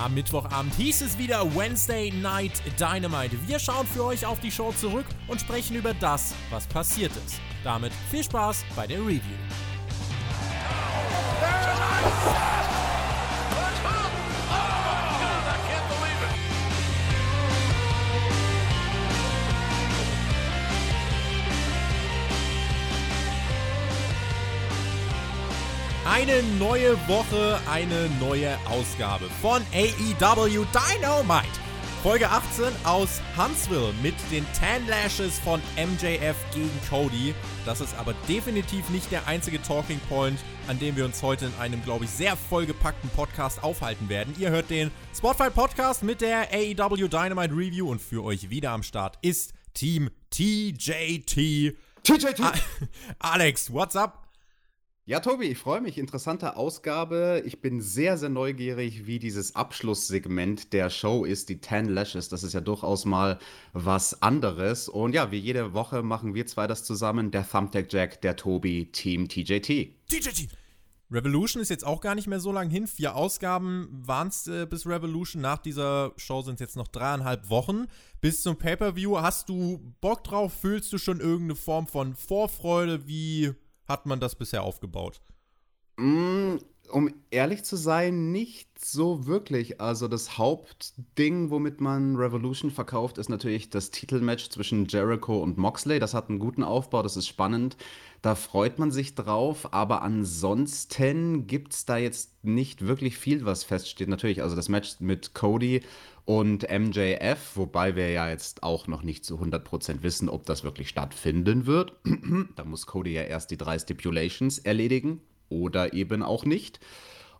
Am Mittwochabend hieß es wieder Wednesday Night Dynamite. Wir schauen für euch auf die Show zurück und sprechen über das, was passiert ist. Damit viel Spaß bei der Review. Eine neue Woche, eine neue Ausgabe von AEW Dynamite. Folge 18 aus Huntsville mit den Tan Lashes von MJF gegen Cody. Das ist aber definitiv nicht der einzige Talking Point, an dem wir uns heute in einem, glaube ich, sehr vollgepackten Podcast aufhalten werden. Ihr hört den Spotify Podcast mit der AEW Dynamite Review und für euch wieder am Start ist Team TJT. TJT! Alex, what's up? Ja, Tobi, ich freue mich. Interessante Ausgabe. Ich bin sehr, sehr neugierig, wie dieses Abschlusssegment der Show ist, die Ten Lashes. Das ist ja durchaus mal was anderes. Und ja, wie jede Woche machen wir zwei das zusammen. Der Thumbtack Jack, der Tobi, Team TJT. TJT! Revolution ist jetzt auch gar nicht mehr so lang hin. Vier Ausgaben waren es äh, bis Revolution. Nach dieser Show sind es jetzt noch dreieinhalb Wochen. Bis zum Pay-Per-View. Hast du Bock drauf? Fühlst du schon irgendeine Form von Vorfreude? Wie hat man das bisher aufgebaut? Mm, um ehrlich zu sein, nicht so wirklich. Also das Hauptding, womit man Revolution verkauft, ist natürlich das Titelmatch zwischen Jericho und Moxley. Das hat einen guten Aufbau, das ist spannend. Da freut man sich drauf, aber ansonsten gibt es da jetzt nicht wirklich viel, was feststeht. Natürlich, also das Match mit Cody und MJF, wobei wir ja jetzt auch noch nicht zu 100% wissen, ob das wirklich stattfinden wird. da muss Cody ja erst die drei Stipulations erledigen oder eben auch nicht.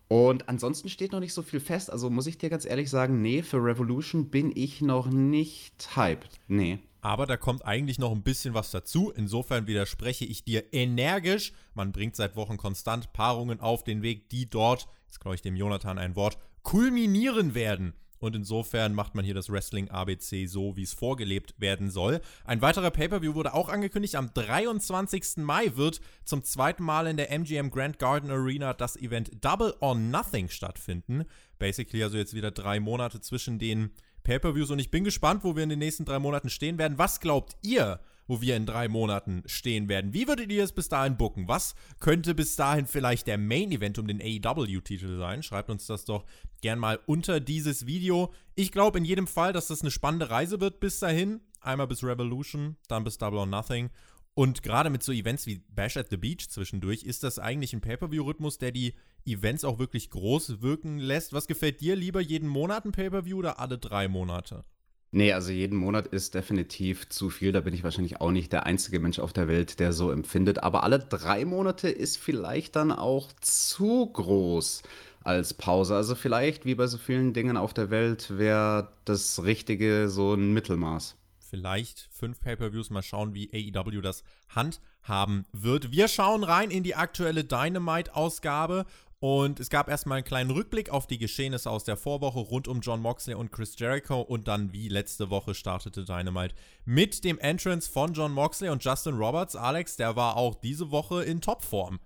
Und ansonsten steht noch nicht so viel fest. Also muss ich dir ganz ehrlich sagen, nee, für Revolution bin ich noch nicht hyped. Nee. Aber da kommt eigentlich noch ein bisschen was dazu. Insofern widerspreche ich dir energisch. Man bringt seit Wochen konstant Paarungen auf den Weg, die dort, jetzt glaube ich dem Jonathan ein Wort, kulminieren werden. Und insofern macht man hier das Wrestling ABC so, wie es vorgelebt werden soll. Ein weiterer Pay-Per-View wurde auch angekündigt. Am 23. Mai wird zum zweiten Mal in der MGM Grand Garden Arena das Event Double or Nothing stattfinden. Basically also jetzt wieder drei Monate zwischen den Pay-Per-Views und ich bin gespannt, wo wir in den nächsten drei Monaten stehen werden. Was glaubt ihr? Wo wir in drei Monaten stehen werden. Wie würdet ihr es bis dahin bucken? Was könnte bis dahin vielleicht der Main Event um den AEW-Titel sein? Schreibt uns das doch gern mal unter dieses Video. Ich glaube in jedem Fall, dass das eine spannende Reise wird bis dahin. Einmal bis Revolution, dann bis Double or Nothing. Und gerade mit so Events wie Bash at the Beach zwischendurch ist das eigentlich ein Pay-Per-View-Rhythmus, der die Events auch wirklich groß wirken lässt. Was gefällt dir lieber, jeden Monat ein Pay-Per-View oder alle drei Monate? Nee, also jeden Monat ist definitiv zu viel. Da bin ich wahrscheinlich auch nicht der einzige Mensch auf der Welt, der so empfindet. Aber alle drei Monate ist vielleicht dann auch zu groß als Pause. Also vielleicht, wie bei so vielen Dingen auf der Welt, wäre das Richtige so ein Mittelmaß. Vielleicht fünf Pay-per-Views. Mal schauen, wie AEW das handhaben wird. Wir schauen rein in die aktuelle Dynamite-Ausgabe und es gab erstmal einen kleinen Rückblick auf die Geschehnisse aus der Vorwoche rund um John Moxley und Chris Jericho. Und dann, wie letzte Woche, startete Dynamite mit dem Entrance von John Moxley und Justin Roberts. Alex, der war auch diese Woche in Topform.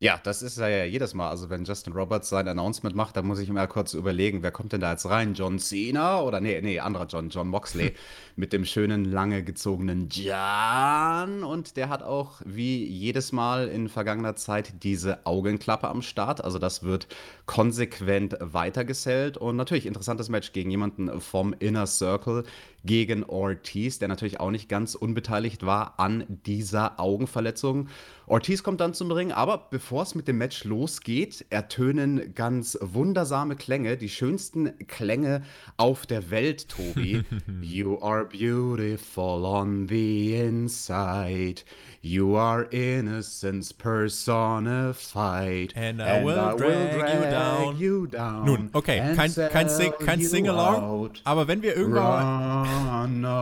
Ja, das ist ja jedes Mal. Also, wenn Justin Roberts sein Announcement macht, dann muss ich immer kurz überlegen, wer kommt denn da jetzt rein? John Cena oder nee, nee, anderer John, John Moxley mit dem schönen, lange gezogenen John. Und der hat auch wie jedes Mal in vergangener Zeit diese Augenklappe am Start. Also, das wird konsequent weitergesellt. Und natürlich interessantes Match gegen jemanden vom Inner Circle, gegen Ortiz, der natürlich auch nicht ganz unbeteiligt war an dieser Augenverletzung. Ortiz kommt dann zum Ring, aber bevor es mit dem Match losgeht, ertönen ganz wundersame Klänge, die schönsten Klänge auf der Welt, Tobi. you are beautiful on the inside. You are innocence personified. And I, and will, I drag will, drag, you, down. you down. Nun, okay, kein, kein, Sing, kein Sing-Along, aber wenn wir irgendwann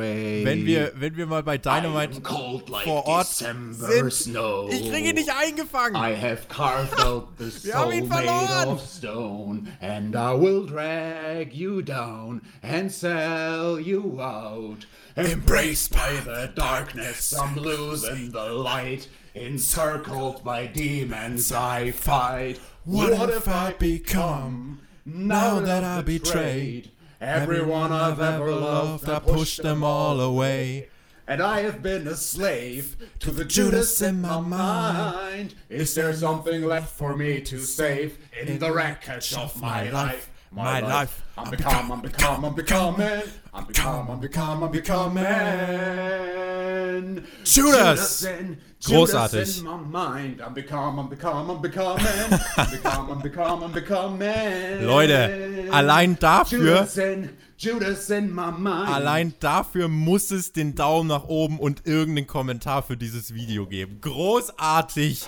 away. Wenn wir, wenn wir mal bei Dynamite like vor Ort December sind, ich kriege ihn nicht eingefangen. I have carved out the soul made of stone, and I will drag you down and sell you out. Embraced by the darkness, I'm losing the light. Encircled by demons, I fight. What, what if I become Now that I betrayed everyone I've ever loved, I pushed them all away. And I have been a slave to the Judas in my mind. Is there something left for me to save in the wreckage of my life? My life. I'm become, I'm become, I'm becoming. I'm become, I'm become, I'm becoming. Judas! in, Großartig. Judas in my mind. I'm become, I'm become, I'm becoming. I'm become, I'm become, I'm becoming. Leute, allein dafür, Judas in, Judas in my mind. allein dafür muss es den Daumen nach oben und irgendeinen Kommentar für dieses Video geben. Großartig.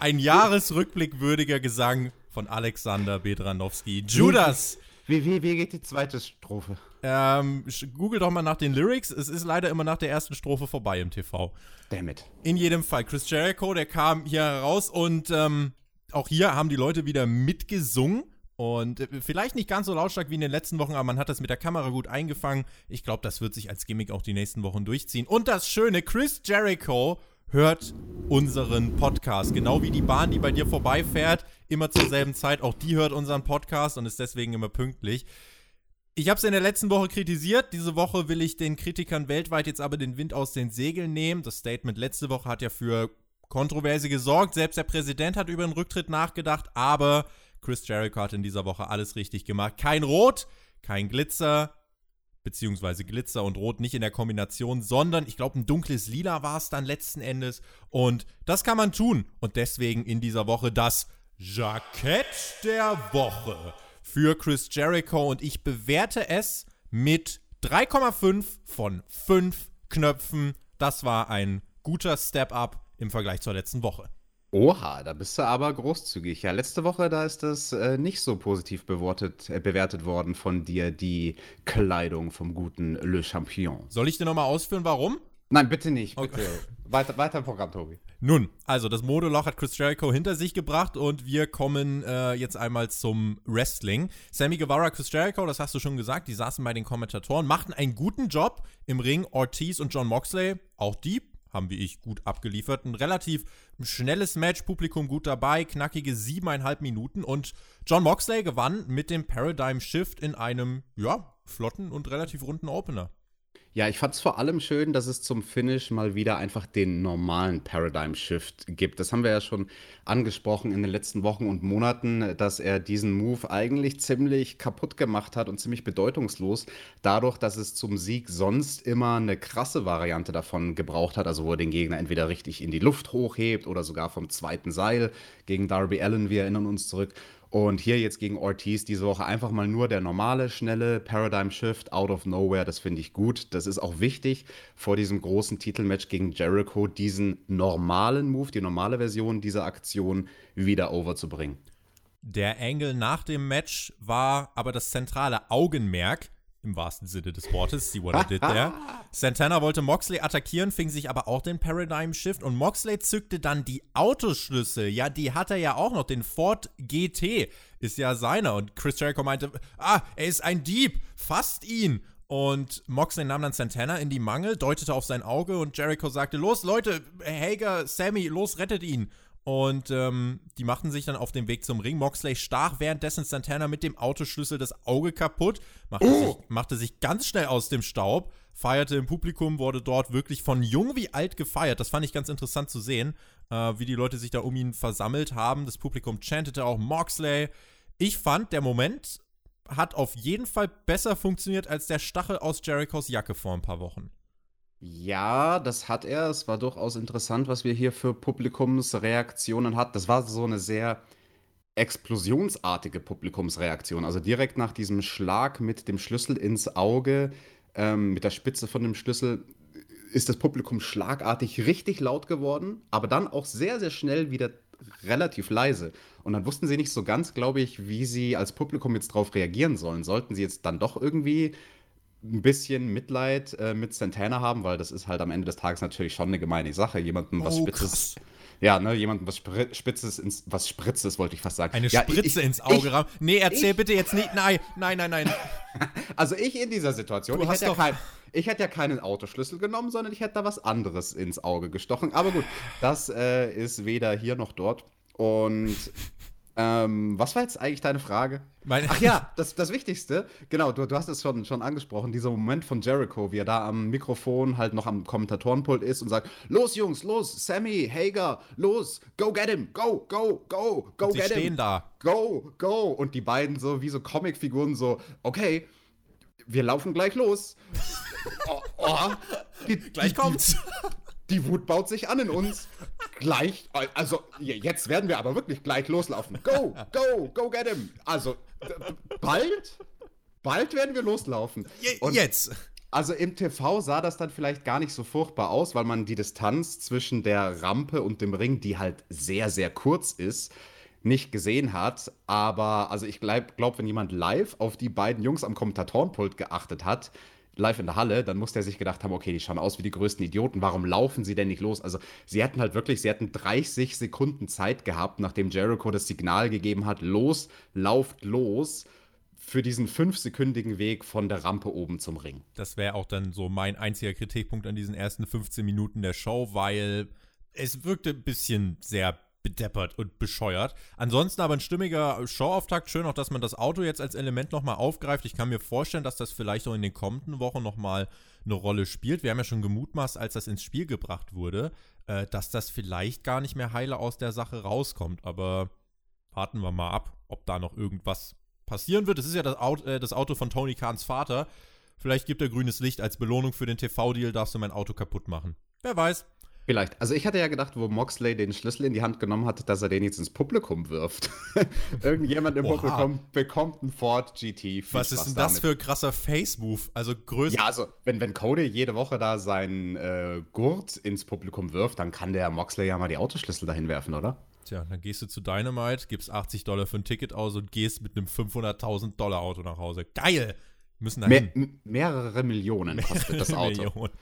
Ein Jahresrückblick würdiger Gesang von Alexander Bedranowski. Judas. Wie, wie, wie geht die zweite Strophe? Ähm, google doch mal nach den Lyrics. Es ist leider immer nach der ersten Strophe vorbei im TV. Damn it. In jedem Fall. Chris Jericho, der kam hier raus und ähm, auch hier haben die Leute wieder mitgesungen. Und äh, vielleicht nicht ganz so lautstark wie in den letzten Wochen, aber man hat das mit der Kamera gut eingefangen. Ich glaube, das wird sich als Gimmick auch die nächsten Wochen durchziehen. Und das Schöne, Chris Jericho hört unseren Podcast. Genau wie die Bahn, die bei dir vorbeifährt, immer zur selben Zeit. Auch die hört unseren Podcast und ist deswegen immer pünktlich. Ich habe es in der letzten Woche kritisiert. Diese Woche will ich den Kritikern weltweit jetzt aber den Wind aus den Segeln nehmen. Das Statement letzte Woche hat ja für Kontroverse gesorgt. Selbst der Präsident hat über den Rücktritt nachgedacht. Aber Chris Jericho hat in dieser Woche alles richtig gemacht. Kein Rot, kein Glitzer, beziehungsweise Glitzer und Rot nicht in der Kombination, sondern ich glaube, ein dunkles Lila war es dann letzten Endes. Und das kann man tun. Und deswegen in dieser Woche das Jackett der Woche für Chris Jericho. Und ich bewerte es mit 3,5 von 5 Knöpfen. Das war ein guter Step-up im Vergleich zur letzten Woche. Oha, da bist du aber großzügig. Ja, letzte Woche, da ist das äh, nicht so positiv bewortet, äh, bewertet worden von dir, die Kleidung vom guten Le Champion. Soll ich dir nochmal ausführen, warum? Nein, bitte nicht, Okay. bitte. Weiter, weiter im Programm, Tobi. Nun, also das Modeloch hat Chris Jericho hinter sich gebracht und wir kommen äh, jetzt einmal zum Wrestling. Sammy Guevara, Chris Jericho, das hast du schon gesagt, die saßen bei den Kommentatoren, machten einen guten Job im Ring. Ortiz und John Moxley, auch die haben wie ich gut abgeliefert. Ein relativ schnelles Match, Publikum gut dabei, knackige siebeneinhalb Minuten und John Moxley gewann mit dem Paradigm Shift in einem, ja, flotten und relativ runden Opener. Ja, ich fand es vor allem schön, dass es zum Finish mal wieder einfach den normalen Paradigm Shift gibt. Das haben wir ja schon angesprochen in den letzten Wochen und Monaten, dass er diesen Move eigentlich ziemlich kaputt gemacht hat und ziemlich bedeutungslos, dadurch, dass es zum Sieg sonst immer eine krasse Variante davon gebraucht hat, also wo er den Gegner entweder richtig in die Luft hochhebt oder sogar vom zweiten Seil gegen Darby Allen, wir erinnern uns zurück. Und hier jetzt gegen Ortiz diese Woche einfach mal nur der normale, schnelle Paradigm Shift out of nowhere. Das finde ich gut. Das ist auch wichtig vor diesem großen Titelmatch gegen Jericho, diesen normalen Move, die normale Version dieser Aktion wieder overzubringen. Der Angle nach dem Match war aber das zentrale Augenmerk, im wahrsten Sinne des Wortes, see what I did there. Santana wollte Moxley attackieren, fing sich aber auch den Paradigm Shift und Moxley zückte dann die Autoschlüssel. Ja, die hat er ja auch noch, den Ford GT ist ja seiner. Und Chris Jericho meinte, ah, er ist ein Dieb, fasst ihn. Und Moxley nahm dann Santana in die Mangel, deutete auf sein Auge und Jericho sagte, los Leute, Hager, Sammy, los, rettet ihn. Und ähm, die machten sich dann auf den Weg zum Ring. Moxley stach währenddessen Santana mit dem Autoschlüssel das Auge kaputt, machte, sich, machte sich ganz schnell aus dem Staub, feierte im Publikum, wurde dort wirklich von jung wie alt gefeiert. Das fand ich ganz interessant zu sehen, äh, wie die Leute sich da um ihn versammelt haben. Das Publikum chantete auch Moxley. Ich fand, der Moment hat auf jeden Fall besser funktioniert als der Stachel aus Jerichos Jacke vor ein paar Wochen. Ja, das hat er. Es war durchaus interessant, was wir hier für Publikumsreaktionen hatten. Das war so eine sehr explosionsartige Publikumsreaktion. Also direkt nach diesem Schlag mit dem Schlüssel ins Auge, ähm, mit der Spitze von dem Schlüssel, ist das Publikum schlagartig richtig laut geworden, aber dann auch sehr, sehr schnell wieder relativ leise. Und dann wussten sie nicht so ganz, glaube ich, wie sie als Publikum jetzt darauf reagieren sollen. Sollten sie jetzt dann doch irgendwie ein bisschen Mitleid äh, mit Santana haben, weil das ist halt am Ende des Tages natürlich schon eine gemeine Sache, jemandem was Oh, Spitzes, ja, ne, jemandem was Spri Spitzes ins, was Spritzes wollte ich fast sagen. Eine ja, Spritze ich, ins Auge ich, ram. Nee, erzähl ich- bitte jetzt nicht. Nein, nein, nein, nein. Also ich in dieser Situation, Du ich hast hätte, ja kein, ich hätte ja keinen Autoschlüssel genommen, sondern ich hätte da was anderes ins Auge gestochen. Aber gut, das äh, ist weder hier noch dort. Und Ähm, was war jetzt eigentlich deine Frage? Meine Ach ja, das, das Wichtigste, genau, du, du hast es schon, schon angesprochen, dieser Moment von Jericho, wie er da am Mikrofon halt noch am Kommentatorenpult ist und sagt, los Jungs, los, Sammy, Hager, los, go get him, go, go, go, go und get sie him. stehen da. Go, go. Und die beiden so wie so Comicfiguren so, okay, wir laufen gleich los. oh, oh, die, gleich kommt's. Die, die Wut baut sich an in uns gleich, also jetzt werden wir aber wirklich gleich loslaufen. Go, go, go get him. Also bald, bald werden wir loslaufen. Und jetzt. Also im TV sah das dann vielleicht gar nicht so furchtbar aus, weil man die Distanz zwischen der Rampe und dem Ring, die halt sehr, sehr kurz ist, nicht gesehen hat. Aber also ich glaube, glaub, wenn jemand live auf die beiden Jungs am Kommentatorenpult geachtet hat, live in der Halle, dann muss der sich gedacht haben, okay, die schauen aus wie die größten Idioten, warum laufen sie denn nicht los? Also sie hatten halt wirklich, sie hatten 30 Sekunden Zeit gehabt, nachdem Jericho das Signal gegeben hat, los, lauft los, für diesen fünfsekündigen Weg von der Rampe oben zum Ring. Das wäre auch dann so mein einziger Kritikpunkt an diesen ersten 15 Minuten der Show, weil es wirkte ein bisschen sehr bedeppert und bescheuert. Ansonsten aber ein stimmiger Showauftakt. Schön auch, dass man das Auto jetzt als Element nochmal aufgreift. Ich kann mir vorstellen, dass das vielleicht auch in den kommenden Wochen nochmal eine Rolle spielt. Wir haben ja schon gemutmaßt, als das ins Spiel gebracht wurde, äh, dass das vielleicht gar nicht mehr heile aus der Sache rauskommt. Aber warten wir mal ab, ob da noch irgendwas passieren wird. Es ist ja das Auto, äh, das Auto von Tony Kahns Vater. Vielleicht gibt er grünes Licht als Belohnung für den TV-Deal, darfst du mein Auto kaputt machen. Wer weiß. Vielleicht. Also ich hatte ja gedacht, wo Moxley den Schlüssel in die Hand genommen hat, dass er den jetzt ins Publikum wirft. Irgendjemand im Oha. Publikum bekommt einen Ford GT. Was ist denn das damit. für ein krasser Face-Move? Also größer. Ja, also wenn, wenn Cody jede Woche da seinen äh, Gurt ins Publikum wirft, dann kann der Moxley ja mal die Autoschlüssel dahin werfen, oder? Tja, dann gehst du zu Dynamite, gibst 80 Dollar für ein Ticket aus und gehst mit einem 500.000 Dollar Auto nach Hause. Geil! Müssen dahin. Me mehrere Millionen kostet das Auto. Millionen.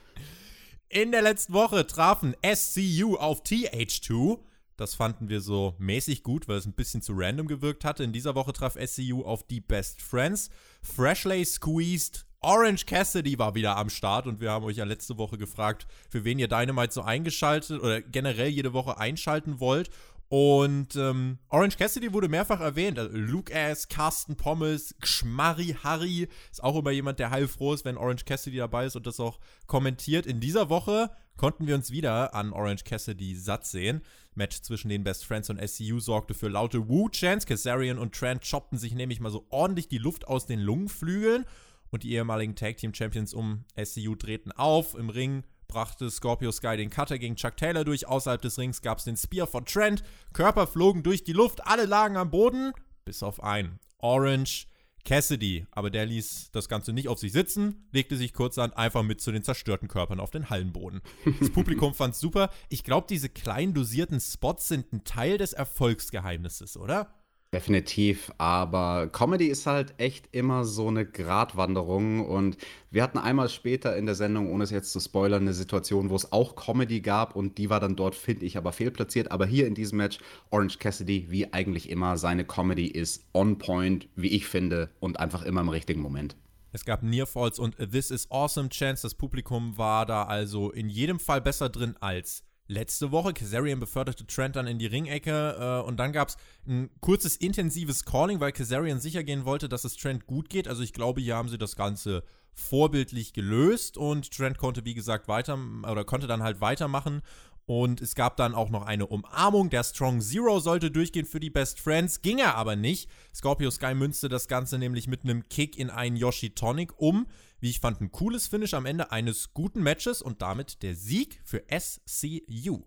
In der letzten Woche trafen SCU auf TH2. Das fanden wir so mäßig gut, weil es ein bisschen zu random gewirkt hatte. In dieser Woche traf SCU auf die Best Friends. Freshly Squeezed. Orange Cassidy war wieder am Start und wir haben euch ja letzte Woche gefragt, für wen ihr Dynamite so eingeschaltet oder generell jede Woche einschalten wollt. Und ähm, Orange Cassidy wurde mehrfach erwähnt. Also Luke Ass, Carsten Pommes, Schmarri Harry ist auch immer jemand, der heilfroh ist, wenn Orange Cassidy dabei ist und das auch kommentiert. In dieser Woche konnten wir uns wieder an Orange Cassidy satt sehen. Match zwischen den Best Friends und SCU sorgte für laute Woo-Chants. Kazarian und Trent choppten sich nämlich mal so ordentlich die Luft aus den Lungenflügeln. Und die ehemaligen Tag Team Champions um SCU drehten auf. Im Ring brachte Scorpio Sky den Cutter gegen Chuck Taylor durch. Außerhalb des Rings gab es den Spear von Trent. Körper flogen durch die Luft, alle lagen am Boden, bis auf einen. Orange Cassidy. Aber der ließ das Ganze nicht auf sich sitzen, legte sich kurzerhand einfach mit zu den zerstörten Körpern auf den Hallenboden. Das Publikum fand es super. Ich glaube, diese klein dosierten Spots sind ein Teil des Erfolgsgeheimnisses, oder? Definitiv, aber Comedy ist halt echt immer so eine Gratwanderung und wir hatten einmal später in der Sendung, ohne es jetzt zu spoilern, eine Situation, wo es auch Comedy gab und die war dann dort, finde ich, aber fehlplatziert. Aber hier in diesem Match, Orange Cassidy, wie eigentlich immer, seine Comedy ist on point, wie ich finde, und einfach immer im richtigen Moment. Es gab Nearfalls und This is Awesome Chance. Das Publikum war da also in jedem Fall besser drin als letzte Woche. Kazarian beförderte Trent dann in die Ringecke äh, und dann gab es ein kurzes, intensives Calling, weil Kazarian sicher gehen wollte, dass es Trent gut geht. Also ich glaube, hier haben sie das Ganze vorbildlich gelöst und Trent konnte, wie gesagt, weiter oder konnte dann halt weitermachen. Und es gab dann auch noch eine Umarmung. Der Strong Zero sollte durchgehen für die Best Friends, ging er aber nicht. Scorpio Sky münzte das Ganze nämlich mit einem Kick in einen Yoshi Tonic um wie ich fand, ein cooles Finish am Ende eines guten Matches und damit der Sieg für SCU.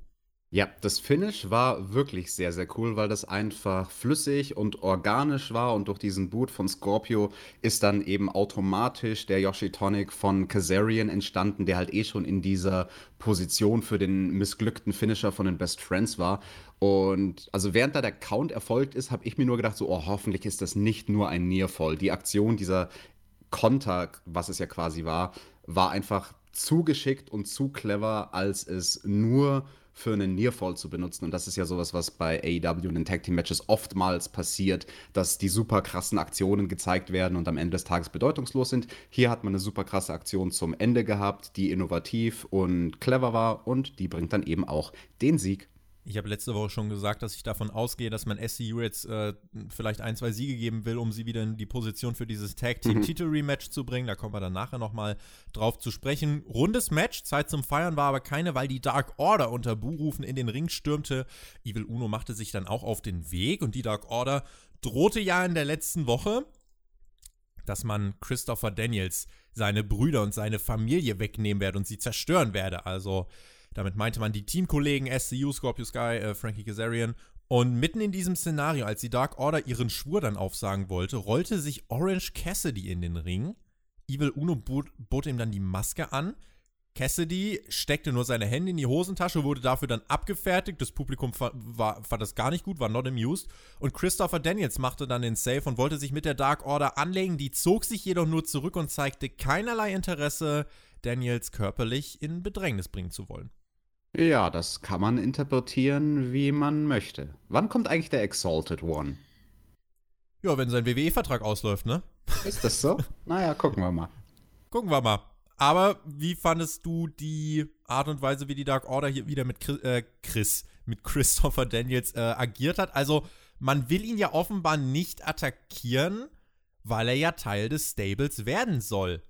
Ja, das Finish war wirklich sehr, sehr cool, weil das einfach flüssig und organisch war und durch diesen Boot von Scorpio ist dann eben automatisch der Yoshi Tonic von Kazarian entstanden, der halt eh schon in dieser Position für den missglückten Finisher von den Best Friends war. Und also während da der Count erfolgt ist, habe ich mir nur gedacht, so, oh, hoffentlich ist das nicht nur ein Nearfall. Die Aktion dieser Konter, was es ja quasi war, war einfach zu geschickt und zu clever, als es nur für einen Nearfall zu benutzen. Und das ist ja sowas, was bei AEW und den Tag Team Matches oftmals passiert, dass die super krassen Aktionen gezeigt werden und am Ende des Tages bedeutungslos sind. Hier hat man eine super krasse Aktion zum Ende gehabt, die innovativ und clever war und die bringt dann eben auch den Sieg Ich habe letzte Woche schon gesagt, dass ich davon ausgehe, dass man SCU jetzt äh, vielleicht ein, zwei Siege geben will, um sie wieder in die Position für dieses Tag Team Titel Rematch zu bringen. Da kommen wir dann nachher nochmal drauf zu sprechen. Rundes Match, Zeit zum Feiern war aber keine, weil die Dark Order unter Buhrufen in den Ring stürmte. Evil Uno machte sich dann auch auf den Weg und die Dark Order drohte ja in der letzten Woche, dass man Christopher Daniels seine Brüder und seine Familie wegnehmen werde und sie zerstören werde. Also damit meinte man die Teamkollegen SCU, Scorpio Sky, äh, Frankie Kazarian. Und mitten in diesem Szenario, als die Dark Order ihren Schwur dann aufsagen wollte, rollte sich Orange Cassidy in den Ring. Evil Uno bot, bot ihm dann die Maske an. Cassidy steckte nur seine Hände in die Hosentasche, wurde dafür dann abgefertigt. Das Publikum war, fand das gar nicht gut, war not amused. Und Christopher Daniels machte dann den Save und wollte sich mit der Dark Order anlegen. Die zog sich jedoch nur zurück und zeigte keinerlei Interesse, Daniels körperlich in Bedrängnis bringen zu wollen. Ja, das kann man interpretieren, wie man möchte. Wann kommt eigentlich der Exalted One? Ja, wenn sein WWE-Vertrag ausläuft, ne? Ist das so? naja, gucken wir mal. Gucken wir mal. Aber wie fandest du die Art und Weise, wie die Dark Order hier wieder mit Chris, äh, Chris mit Christopher Daniels äh, agiert hat? Also, man will ihn ja offenbar nicht attackieren, weil er ja Teil des Stables werden soll.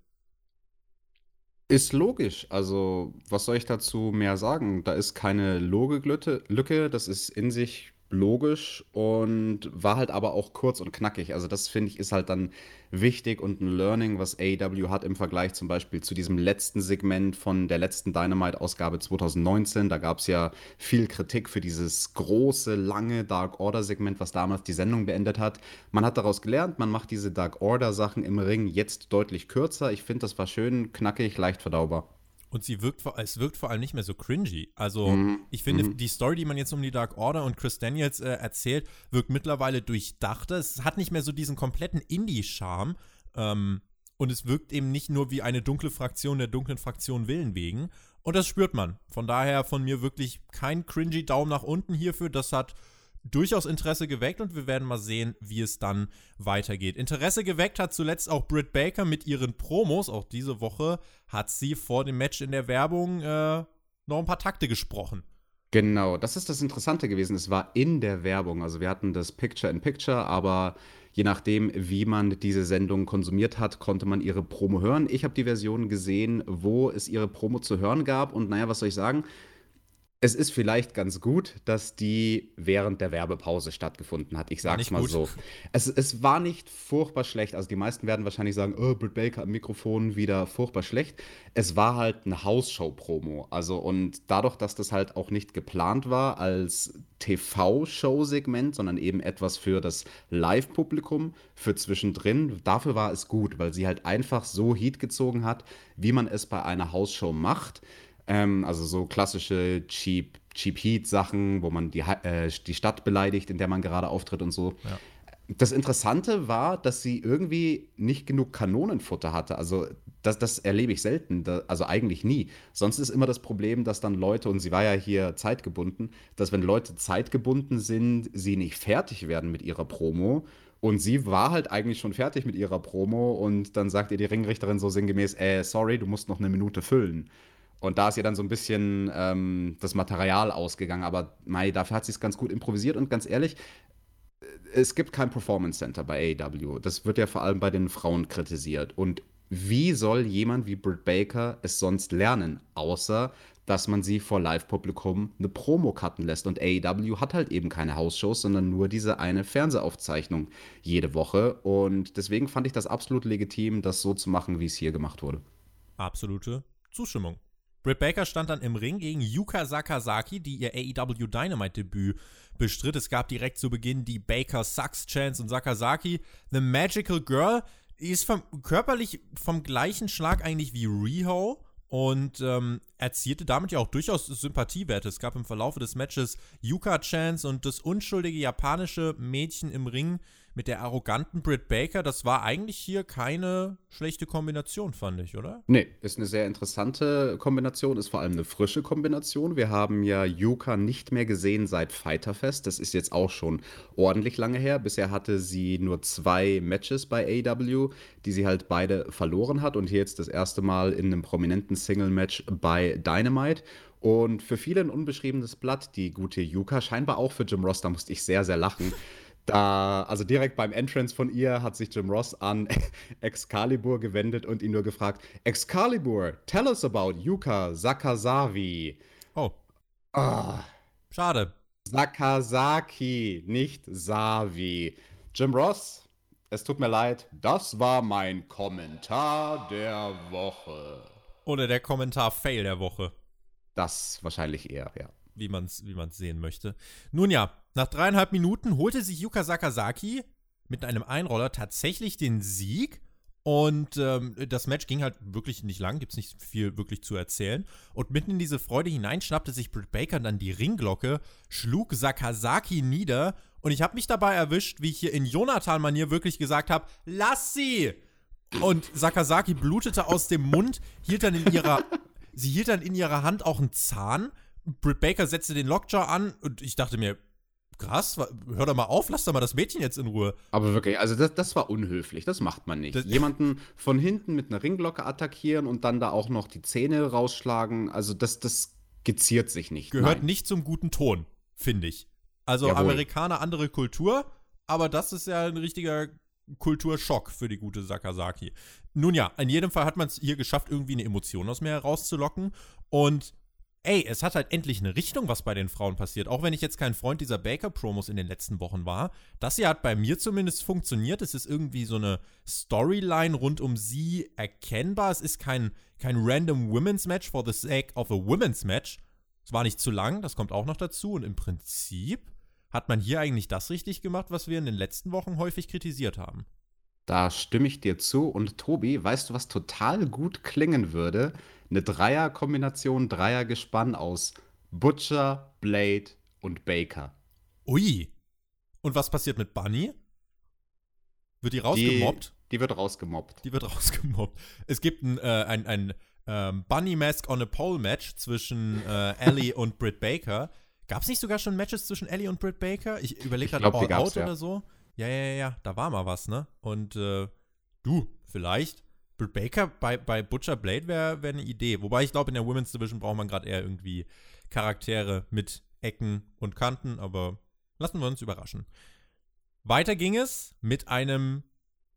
Ist logisch. Also, was soll ich dazu mehr sagen? Da ist keine Logiklücke, das ist in sich logisch und war halt aber auch kurz und knackig. Also das finde ich ist halt dann wichtig und ein Learning, was AEW hat im Vergleich zum Beispiel zu diesem letzten Segment von der letzten Dynamite-Ausgabe 2019. Da gab es ja viel Kritik für dieses große, lange Dark Order-Segment, was damals die Sendung beendet hat. Man hat daraus gelernt, man macht diese Dark Order-Sachen im Ring jetzt deutlich kürzer. Ich finde, das war schön, knackig, leicht verdaubar. Und sie wirkt, es wirkt vor allem nicht mehr so cringy. Also, mhm. ich finde, mhm. die Story, die man jetzt um die Dark Order und Chris Daniels äh, erzählt, wirkt mittlerweile durchdachter. Es hat nicht mehr so diesen kompletten Indie-Charme. Ähm, und es wirkt eben nicht nur wie eine dunkle Fraktion der dunklen Fraktion Willen wegen. Und das spürt man. Von daher von mir wirklich kein cringy Daumen nach unten hierfür. Das hat durchaus Interesse geweckt und wir werden mal sehen, wie es dann weitergeht. Interesse geweckt hat zuletzt auch Britt Baker mit ihren Promos. Auch diese Woche hat sie vor dem Match in der Werbung äh, noch ein paar Takte gesprochen. Genau, das ist das Interessante gewesen. Es war in der Werbung. Also wir hatten das Picture in Picture, aber je nachdem, wie man diese Sendung konsumiert hat, konnte man ihre Promo hören. Ich habe die Version gesehen, wo es ihre Promo zu hören gab. Und naja, was soll ich sagen? Es ist vielleicht ganz gut, dass die während der Werbepause stattgefunden hat. Ich sag's mal gut. so. Es, es war nicht furchtbar schlecht. Also die meisten werden wahrscheinlich sagen, oh, Britt Baker am Mikrofon wieder furchtbar schlecht. Es war halt eine Hausshow-Promo. Also und dadurch, dass das halt auch nicht geplant war als TV-Show-Segment, sondern eben etwas für das Live-Publikum, für zwischendrin, dafür war es gut, weil sie halt einfach so Heat gezogen hat, wie man es bei einer Hausshow macht. Ähm, also so klassische Cheap, Cheap Heat-Sachen, wo man die, äh, die Stadt beleidigt, in der man gerade auftritt und so. Ja. Das Interessante war, dass sie irgendwie nicht genug Kanonenfutter hatte. Also, das, das erlebe ich selten, da, also eigentlich nie. Sonst ist immer das Problem, dass dann Leute, und sie war ja hier zeitgebunden, dass wenn Leute zeitgebunden sind, sie nicht fertig werden mit ihrer Promo. Und sie war halt eigentlich schon fertig mit ihrer Promo und dann sagt ihr die Ringrichterin so sinngemäß, äh, sorry, du musst noch eine Minute füllen. Und da ist ihr dann so ein bisschen ähm, das Material ausgegangen. Aber Mai, dafür hat sie es ganz gut improvisiert und ganz ehrlich, äh, es gibt kein Performance Center bei AEW. Das wird ja vor allem bei den Frauen kritisiert. Und wie soll jemand wie Britt Baker es sonst lernen, außer dass man sie vor Live-Publikum eine Promo cutten lässt. Und AEW hat halt eben keine Hausshows, sondern nur diese eine Fernsehaufzeichnung jede Woche. Und deswegen fand ich das absolut legitim, das so zu machen, wie es hier gemacht wurde. Absolute Zustimmung. Britt Baker stand dann im Ring gegen Yuka Sakazaki, die ihr AEW Dynamite-Debüt bestritt. Es gab direkt zu Beginn die Baker Sucks Chance und Sakazaki, The Magical Girl, ist vom, körperlich vom gleichen Schlag eigentlich wie Riho und ähm, erzielte damit ja auch durchaus Sympathiewerte. Es gab im Verlauf des Matches Yuka Chance und das unschuldige japanische Mädchen im Ring mit der arroganten Britt Baker, das war eigentlich hier keine schlechte Kombination, fand ich, oder? Nee, ist eine sehr interessante Kombination, ist vor allem eine frische Kombination. Wir haben ja Yuka nicht mehr gesehen seit Fighterfest. Das ist jetzt auch schon ordentlich lange her. Bisher hatte sie nur zwei Matches bei AW, die sie halt beide verloren hat und hier jetzt das erste Mal in einem prominenten Single-Match bei Dynamite. Und für viele ein unbeschriebenes Blatt, die gute Yuka. Scheinbar auch für Jim Ross, da musste ich sehr, sehr lachen. Da, also direkt beim Entrance von ihr hat sich Jim Ross an Excalibur gewendet und ihn nur gefragt: Excalibur, tell us about Yuka Sakazawi. Oh. Ah, Schade. Sakazaki, nicht Savi. Jim Ross, es tut mir leid, das war mein Kommentar der Woche. Oder der Kommentar-Fail der Woche. Das wahrscheinlich eher, ja. wie man es wie man's sehen möchte. Nun ja, nach dreieinhalb Minuten holte sich Yuka Sakazaki mit einem Einroller tatsächlich den Sieg. Und ähm, das Match ging halt wirklich nicht lang, gibt es nicht viel wirklich zu erzählen. Und mitten in diese Freude hinein schnappte sich Britt Baker dann die Ringglocke, schlug Sakazaki nieder. Und ich habe mich dabei erwischt, wie ich hier in Jonathan-Manier wirklich gesagt habe: Lass sie! Und Sakazaki blutete aus dem Mund, hielt dann in ihrer Sie hielt dann in ihrer Hand auch einen Zahn. Britt Baker setzte den Lockjaw an und ich dachte mir, krass, hör doch mal auf, lass doch mal das Mädchen jetzt in Ruhe. Aber wirklich, also das, das war unhöflich, das macht man nicht. Das- Jemanden von hinten mit einer Ringglocke attackieren und dann da auch noch die Zähne rausschlagen, also das, das geziert sich nicht. Gehört Nein. nicht zum guten Ton, finde ich. Also Jawohl. Amerikaner, andere Kultur, aber das ist ja ein richtiger Kulturschock für die gute Sakazaki. Nun ja, in jedem Fall hat man es hier geschafft, irgendwie eine Emotion aus mir herauszulocken. Und ey, es hat halt endlich eine Richtung, was bei den Frauen passiert. Auch wenn ich jetzt kein Freund dieser Baker-Promos in den letzten Wochen war. Das hier hat bei mir zumindest funktioniert. Es ist irgendwie so eine Storyline rund um sie erkennbar. Es ist kein, kein random Women's Match for the sake of a Women's Match. Es war nicht zu lang, das kommt auch noch dazu. Und im Prinzip hat man hier eigentlich das richtig gemacht, was wir in den letzten Wochen häufig kritisiert haben. Da stimme ich dir zu. Und Tobi, weißt du, was total gut klingen würde? Eine Dreier-Kombination, Dreier-Gespann aus Butcher, Blade und Baker. Ui. Und was passiert mit Bunny? Wird die rausgemobbt? Die, die wird rausgemobbt. Die wird rausgemobbt. Es gibt ein, äh, ein, ein ähm, Bunny Mask on a Pole Match zwischen äh, Ellie und Britt Baker. Gab es nicht sogar schon Matches zwischen Ellie und Britt Baker? Ich überlege gerade, All Out ja. oder so. Ja, ja, ja, ja, da war mal was, ne? Und äh, du, vielleicht. Baker bei, bei Butcher Blade wäre wär eine Idee. Wobei ich glaube, in der Women's Division braucht man gerade eher irgendwie Charaktere mit Ecken und Kanten, aber lassen wir uns überraschen. Weiter ging es mit einem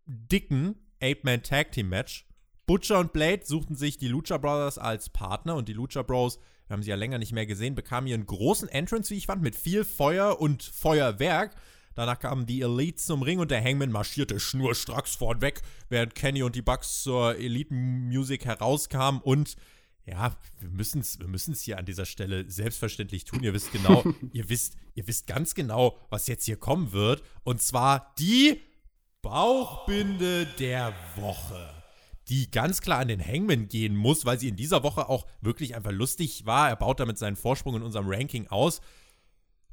dicken Eight-Man-Tag-Team-Match. Butcher und Blade suchten sich die Lucha Brothers als Partner und die Lucha Bros, wir haben sie ja länger nicht mehr gesehen, bekamen einen großen Entrance, wie ich fand, mit viel Feuer und Feuerwerk. Danach kamen die Elites zum Ring und der Hangman marschierte schnurstracks vorweg, während Kenny und die Bucks zur Elite-Music herauskamen und ja, wir müssen es wir müssen's hier an dieser Stelle selbstverständlich tun. Ihr wisst genau, ihr wisst, ihr wisst ganz genau, was jetzt hier kommen wird. Und zwar die Bauchbinde der Woche. Die ganz klar an den Hangman gehen muss, weil sie in dieser Woche auch wirklich einfach lustig war. Er baut damit seinen Vorsprung in unserem Ranking aus.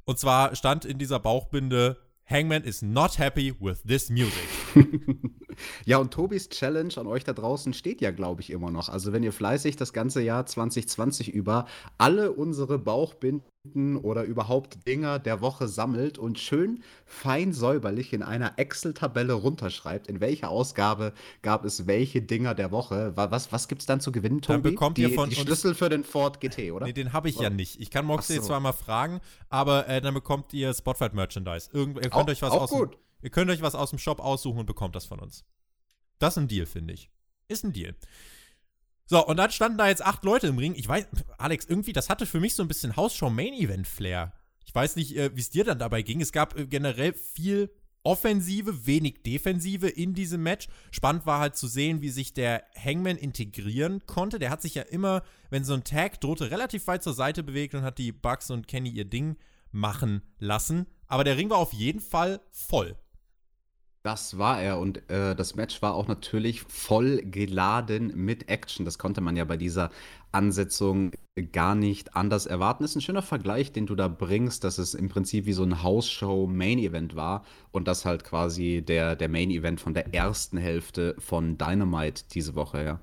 Und zwar stand in dieser Bauchbinde: Hangman is not happy with this music. Ja, und Tobis Challenge an euch da draußen steht ja, glaube ich, immer noch. Also, wenn ihr fleißig das ganze Jahr 2020 über alle unsere Bauchbinden oder überhaupt Dinger der Woche sammelt und schön fein säuberlich in einer Excel-Tabelle runterschreibt, in welcher Ausgabe gab es welche Dinger der Woche. Wa- Was, was gibt es dann zu gewinnen, Dann Tobi? bekommt die, ihr von die Schlüssel für den Ford GT, oder? Nee, den habe ich ja nicht. Ich kann Moxley Ach so. zwar mal fragen, aber äh, dann bekommt ihr Spotlight Merchandise. Irgend, ihr könnt Auch- euch was dem, ihr könnt euch was aus dem Shop aussuchen und bekommt das von uns. Das ist ein Deal, finde ich. Ist ein Deal. So, und dann standen da jetzt acht Leute im Ring. Ich weiß, Alex, irgendwie, das hatte für mich so ein bisschen Hausshow-Main-Event-Flair. Ich weiß nicht, äh, wie es dir dann dabei ging. Es gab äh, generell viel Offensive, wenig Defensive in diesem Match. Spannend war halt zu sehen, wie sich der Hangman integrieren konnte. Der hat sich ja immer, wenn so ein Tag drohte, relativ weit zur Seite bewegt und hat die Bucks und Kenny ihr Ding machen lassen. Aber der Ring war auf jeden Fall voll. Das war er und äh, das Match war auch natürlich voll geladen mit Action. Das konnte man ja bei dieser Ansetzung gar nicht anders erwarten. Ist ein schöner Vergleich, den du da bringst, dass es im Prinzip wie so ein House-Show-Main-Event war und das halt quasi der, der Main-Event von der ersten Hälfte von Dynamite diese Woche, ja.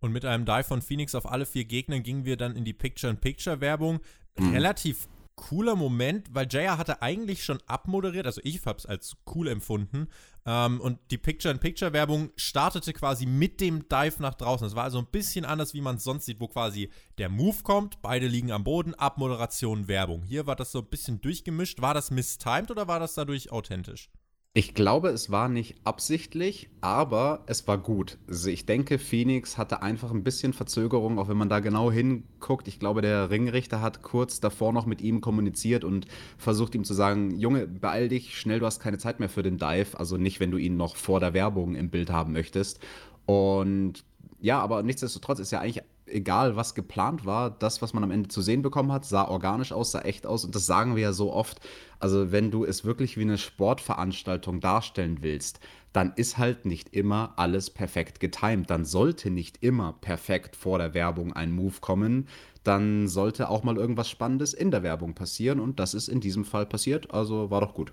Und mit einem Dive von Phoenix auf alle vier Gegnern gingen wir dann in die Picture-in-Picture-Werbung. Mhm. Relativ cooler Moment, weil JR hatte eigentlich schon abmoderiert, also ich habe es als cool empfunden. Ähm, und die Picture-in-Picture-Werbung startete quasi mit dem Dive nach draußen. Es war also ein bisschen anders, wie man es sonst sieht, wo quasi der Move kommt, beide liegen am Boden, Abmoderation, Werbung. Hier war das so ein bisschen durchgemischt. War das mistimed oder war das dadurch authentisch? Ich glaube, es war nicht absichtlich, aber es war gut. Also ich denke, Phoenix hatte einfach ein bisschen Verzögerung, auch wenn man da genau hinguckt. Ich glaube, der Ringrichter hat kurz davor noch mit ihm kommuniziert und versucht ihm zu sagen, Junge, beeil dich, schnell, du hast keine Zeit mehr für den Dive. Also nicht, wenn du ihn noch vor der Werbung im Bild haben möchtest. Und ja, aber nichtsdestotrotz ist ja eigentlich egal, was geplant war, das, was man am Ende zu sehen bekommen hat, sah organisch aus, sah echt aus. Und das sagen wir ja so oft. Also, wenn du es wirklich wie eine Sportveranstaltung darstellen willst, dann ist halt nicht immer alles perfekt getimed. Dann sollte nicht immer perfekt vor der Werbung ein Move kommen. Dann sollte auch mal irgendwas Spannendes in der Werbung passieren. Und das ist in diesem Fall passiert. Also war doch gut.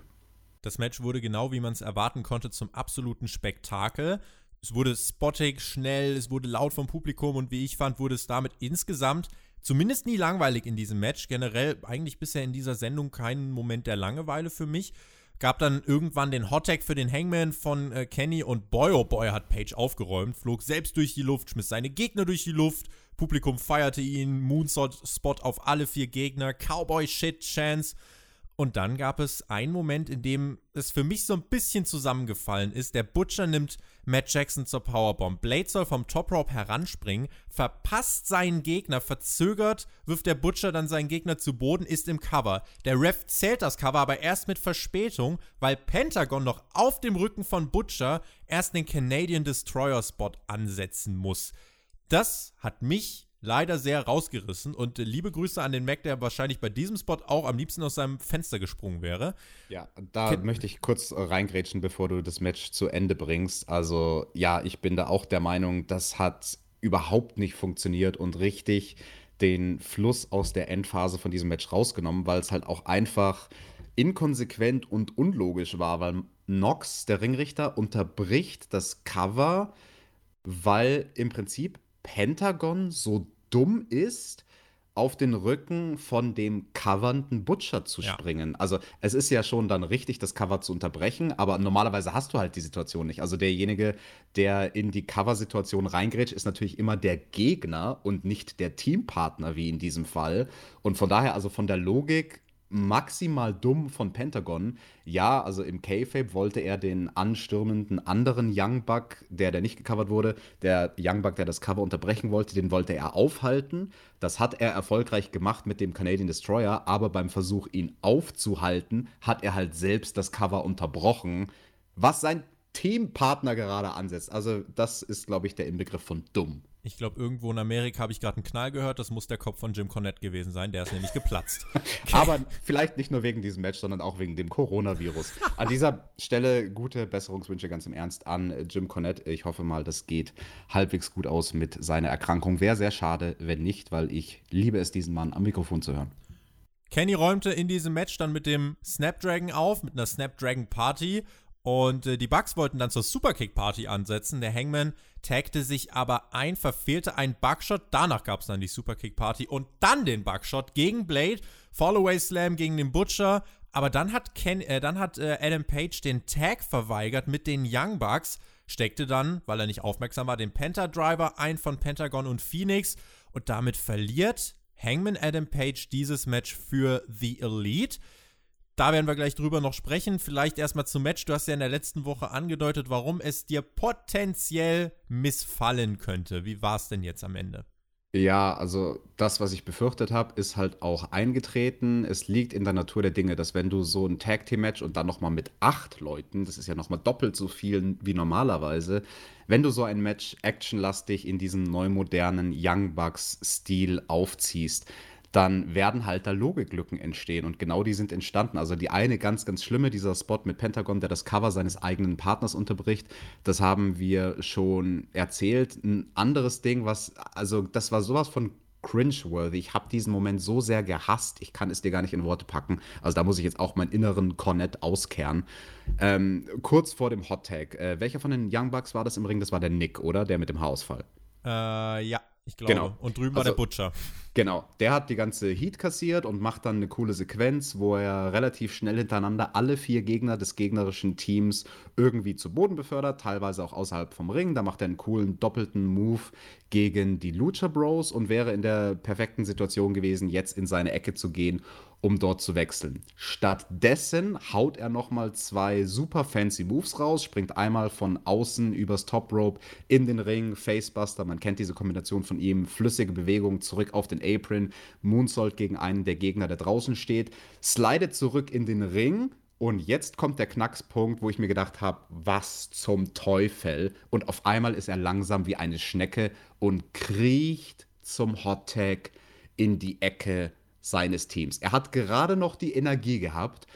Das Match wurde genau wie man es erwarten konnte zum absoluten Spektakel. Es wurde spottig, schnell, es wurde laut vom Publikum und wie ich fand, wurde es damit insgesamt zumindest nie langweilig in diesem Match. Generell eigentlich bisher in dieser Sendung keinen Moment der Langeweile für mich. Gab dann irgendwann den Hottag für den Hangman von äh, Kenny und boy oh boy hat Page aufgeräumt, flog selbst durch die Luft, schmiss seine Gegner durch die Luft, Publikum feierte ihn, Moonsault-Spot auf alle vier Gegner, Cowboy-Shit-Chance und dann gab es einen Moment, in dem es für mich so ein bisschen zusammengefallen ist. Der Butcher nimmt Matt Jackson zur Powerbomb. Blade soll vom Top Rope heranspringen, verpasst seinen Gegner, verzögert, wirft der Butcher dann seinen Gegner zu Boden, ist im Cover. Der Ref zählt das Cover aber erst mit Verspätung, weil Pentagon noch auf dem Rücken von Butcher erst den Canadian Destroyer Spot ansetzen muss. Das hat mich leider sehr rausgerissen. Und äh, liebe Grüße an den Mac, der wahrscheinlich bei diesem Spot auch am liebsten aus seinem Fenster gesprungen wäre. Ja, da Ken möchte ich kurz äh, reingrätschen, bevor du das Match zu Ende bringst. Also ja, ich bin da auch der Meinung, das hat überhaupt nicht funktioniert und richtig den Fluss aus der Endphase von diesem Match rausgenommen, weil es halt auch einfach inkonsequent und unlogisch war, weil Nox, der Ringrichter, unterbricht das Cover, weil im Prinzip Pentagon so dumm ist, auf den Rücken von dem covernden Butcher zu springen. Ja. Also es ist ja schon dann richtig, das Cover zu unterbrechen, aber normalerweise hast du halt die Situation nicht. Also derjenige, der in die Cover-Situation reingrätscht, ist natürlich immer der Gegner und nicht der Teampartner, wie in diesem Fall. Und von daher, also von der Logik maximal dumm von Pentagon. Ja, also im K-Fape wollte er den anstürmenden anderen Young Buck, der, der nicht gecovert wurde, der Young Buck, der das Cover unterbrechen wollte, den wollte er aufhalten. Das hat er erfolgreich gemacht mit dem Canadian Destroyer, aber beim Versuch, ihn aufzuhalten, hat er halt selbst das Cover unterbrochen, was sein Teampartner gerade ansetzt. Also, das ist, glaube ich, der Inbegriff von dumm. Ich glaube, irgendwo in Amerika habe ich gerade einen Knall gehört. Das muss der Kopf von Jim Cornette gewesen sein. Der ist nämlich geplatzt. Aber vielleicht nicht nur wegen diesem Match, sondern auch wegen dem Coronavirus. An dieser Stelle gute Besserungswünsche ganz im Ernst an Jim Cornette. Ich hoffe mal, das geht halbwegs gut aus mit seiner Erkrankung. Wäre sehr schade, wenn nicht, weil ich liebe es, diesen Mann am Mikrofon zu hören. Kenny räumte in diesem Match dann mit dem Snapdragon auf, mit einer Snapdragon Party und äh, die Bugs wollten dann zur Superkick-Party ansetzen. Der Hangman tagte sich aber ein, verfehlte einen Bugshot. Danach gab es dann die Superkick-Party und dann den Bugshot gegen Blade. Fallaway Slam gegen den Butcher. Aber dann hat, Ken, äh, dann hat äh, Adam Page den Tag verweigert mit den Young Bucks. Steckte dann, weil er nicht aufmerksam war, den Penta-Driver ein von Pentagon und Phoenix. Und damit verliert Hangman Adam Page dieses Match für The Elite. Da werden wir gleich drüber noch sprechen. Vielleicht erstmal zum Match. Du hast ja in der letzten Woche angedeutet, warum es dir potenziell missfallen könnte. Wie war es denn jetzt am Ende? Ja, also das, was ich befürchtet habe, ist halt auch eingetreten. Es liegt in der Natur der Dinge, dass wenn du so ein Tag Team Match und dann nochmal mit acht Leuten, das ist ja nochmal doppelt so viel wie normalerweise, wenn du so ein Match actionlastig in diesem neumodernen Young Bucks Stil aufziehst, dann werden halt da Logiklücken entstehen. Und genau die sind entstanden. Also die eine ganz, ganz schlimme, dieser Spot mit Pentagon, der das Cover seines eigenen Partners unterbricht, das haben wir schon erzählt. Ein anderes Ding, was, also das war sowas von cringe-worthy. Ich habe diesen Moment so sehr gehasst, ich kann es dir gar nicht in Worte packen. Also da muss ich jetzt auch meinen inneren Cornett auskehren. Ähm, kurz vor dem Hot Tag. Äh, welcher von den Young Bucks war das im Ring? Das war der Nick, oder? Der mit dem Haarausfall. Äh, ja. Ich glaube. Genau. Und drüben war Also- der Butcher. Genau, der hat die ganze Heat kassiert und macht dann eine coole Sequenz, wo er relativ schnell hintereinander alle vier Gegner des gegnerischen Teams irgendwie zu Boden befördert, teilweise auch außerhalb vom Ring. Da macht er einen coolen doppelten Move gegen die Lucha Bros und wäre in der perfekten Situation gewesen, jetzt in seine Ecke zu gehen, um dort zu wechseln. Stattdessen haut er nochmal zwei super fancy Moves raus, springt einmal von außen übers Top Rope in den Ring, Facebuster, man kennt diese Kombination von ihm, flüssige Bewegung zurück auf den Apron, Moonsault gegen einen der Gegner, der draußen steht, slidet zurück in den Ring und jetzt kommt der Knackspunkt, wo ich mir gedacht habe, was zum Teufel? Und auf einmal ist er langsam wie eine Schnecke und kriecht zum Hot Tag in die Ecke seines Teams. Er hat gerade noch die Energie gehabt,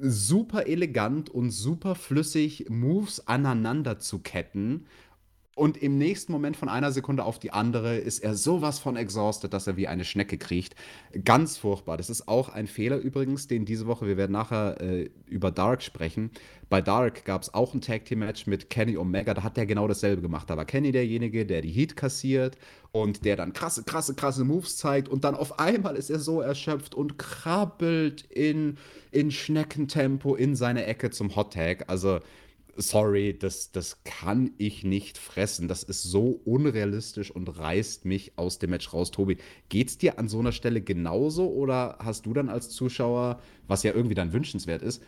super elegant und super flüssig Moves aneinander zu ketten. Und im nächsten Moment von einer Sekunde auf die andere ist er sowas von exhausted, dass er wie eine Schnecke kriecht. Ganz furchtbar. Das ist auch ein Fehler übrigens, den diese Woche, wir werden nachher äh, über Dark sprechen. Bei Dark gab es auch ein Tag Team Match mit Kenny Omega, da hat der genau dasselbe gemacht. Da war Kenny derjenige, der die Heat kassiert und der dann krasse, krasse, krasse Moves zeigt und dann auf einmal ist er so erschöpft und krabbelt in, in Schneckentempo in seine Ecke zum Hot Tag. Also sorry, das, das kann ich nicht fressen. Das ist so unrealistisch und reißt mich aus dem Match raus. Tobi, geht's dir an so einer Stelle genauso oder hast du dann als Zuschauer, was ja irgendwie dann wünschenswert ist,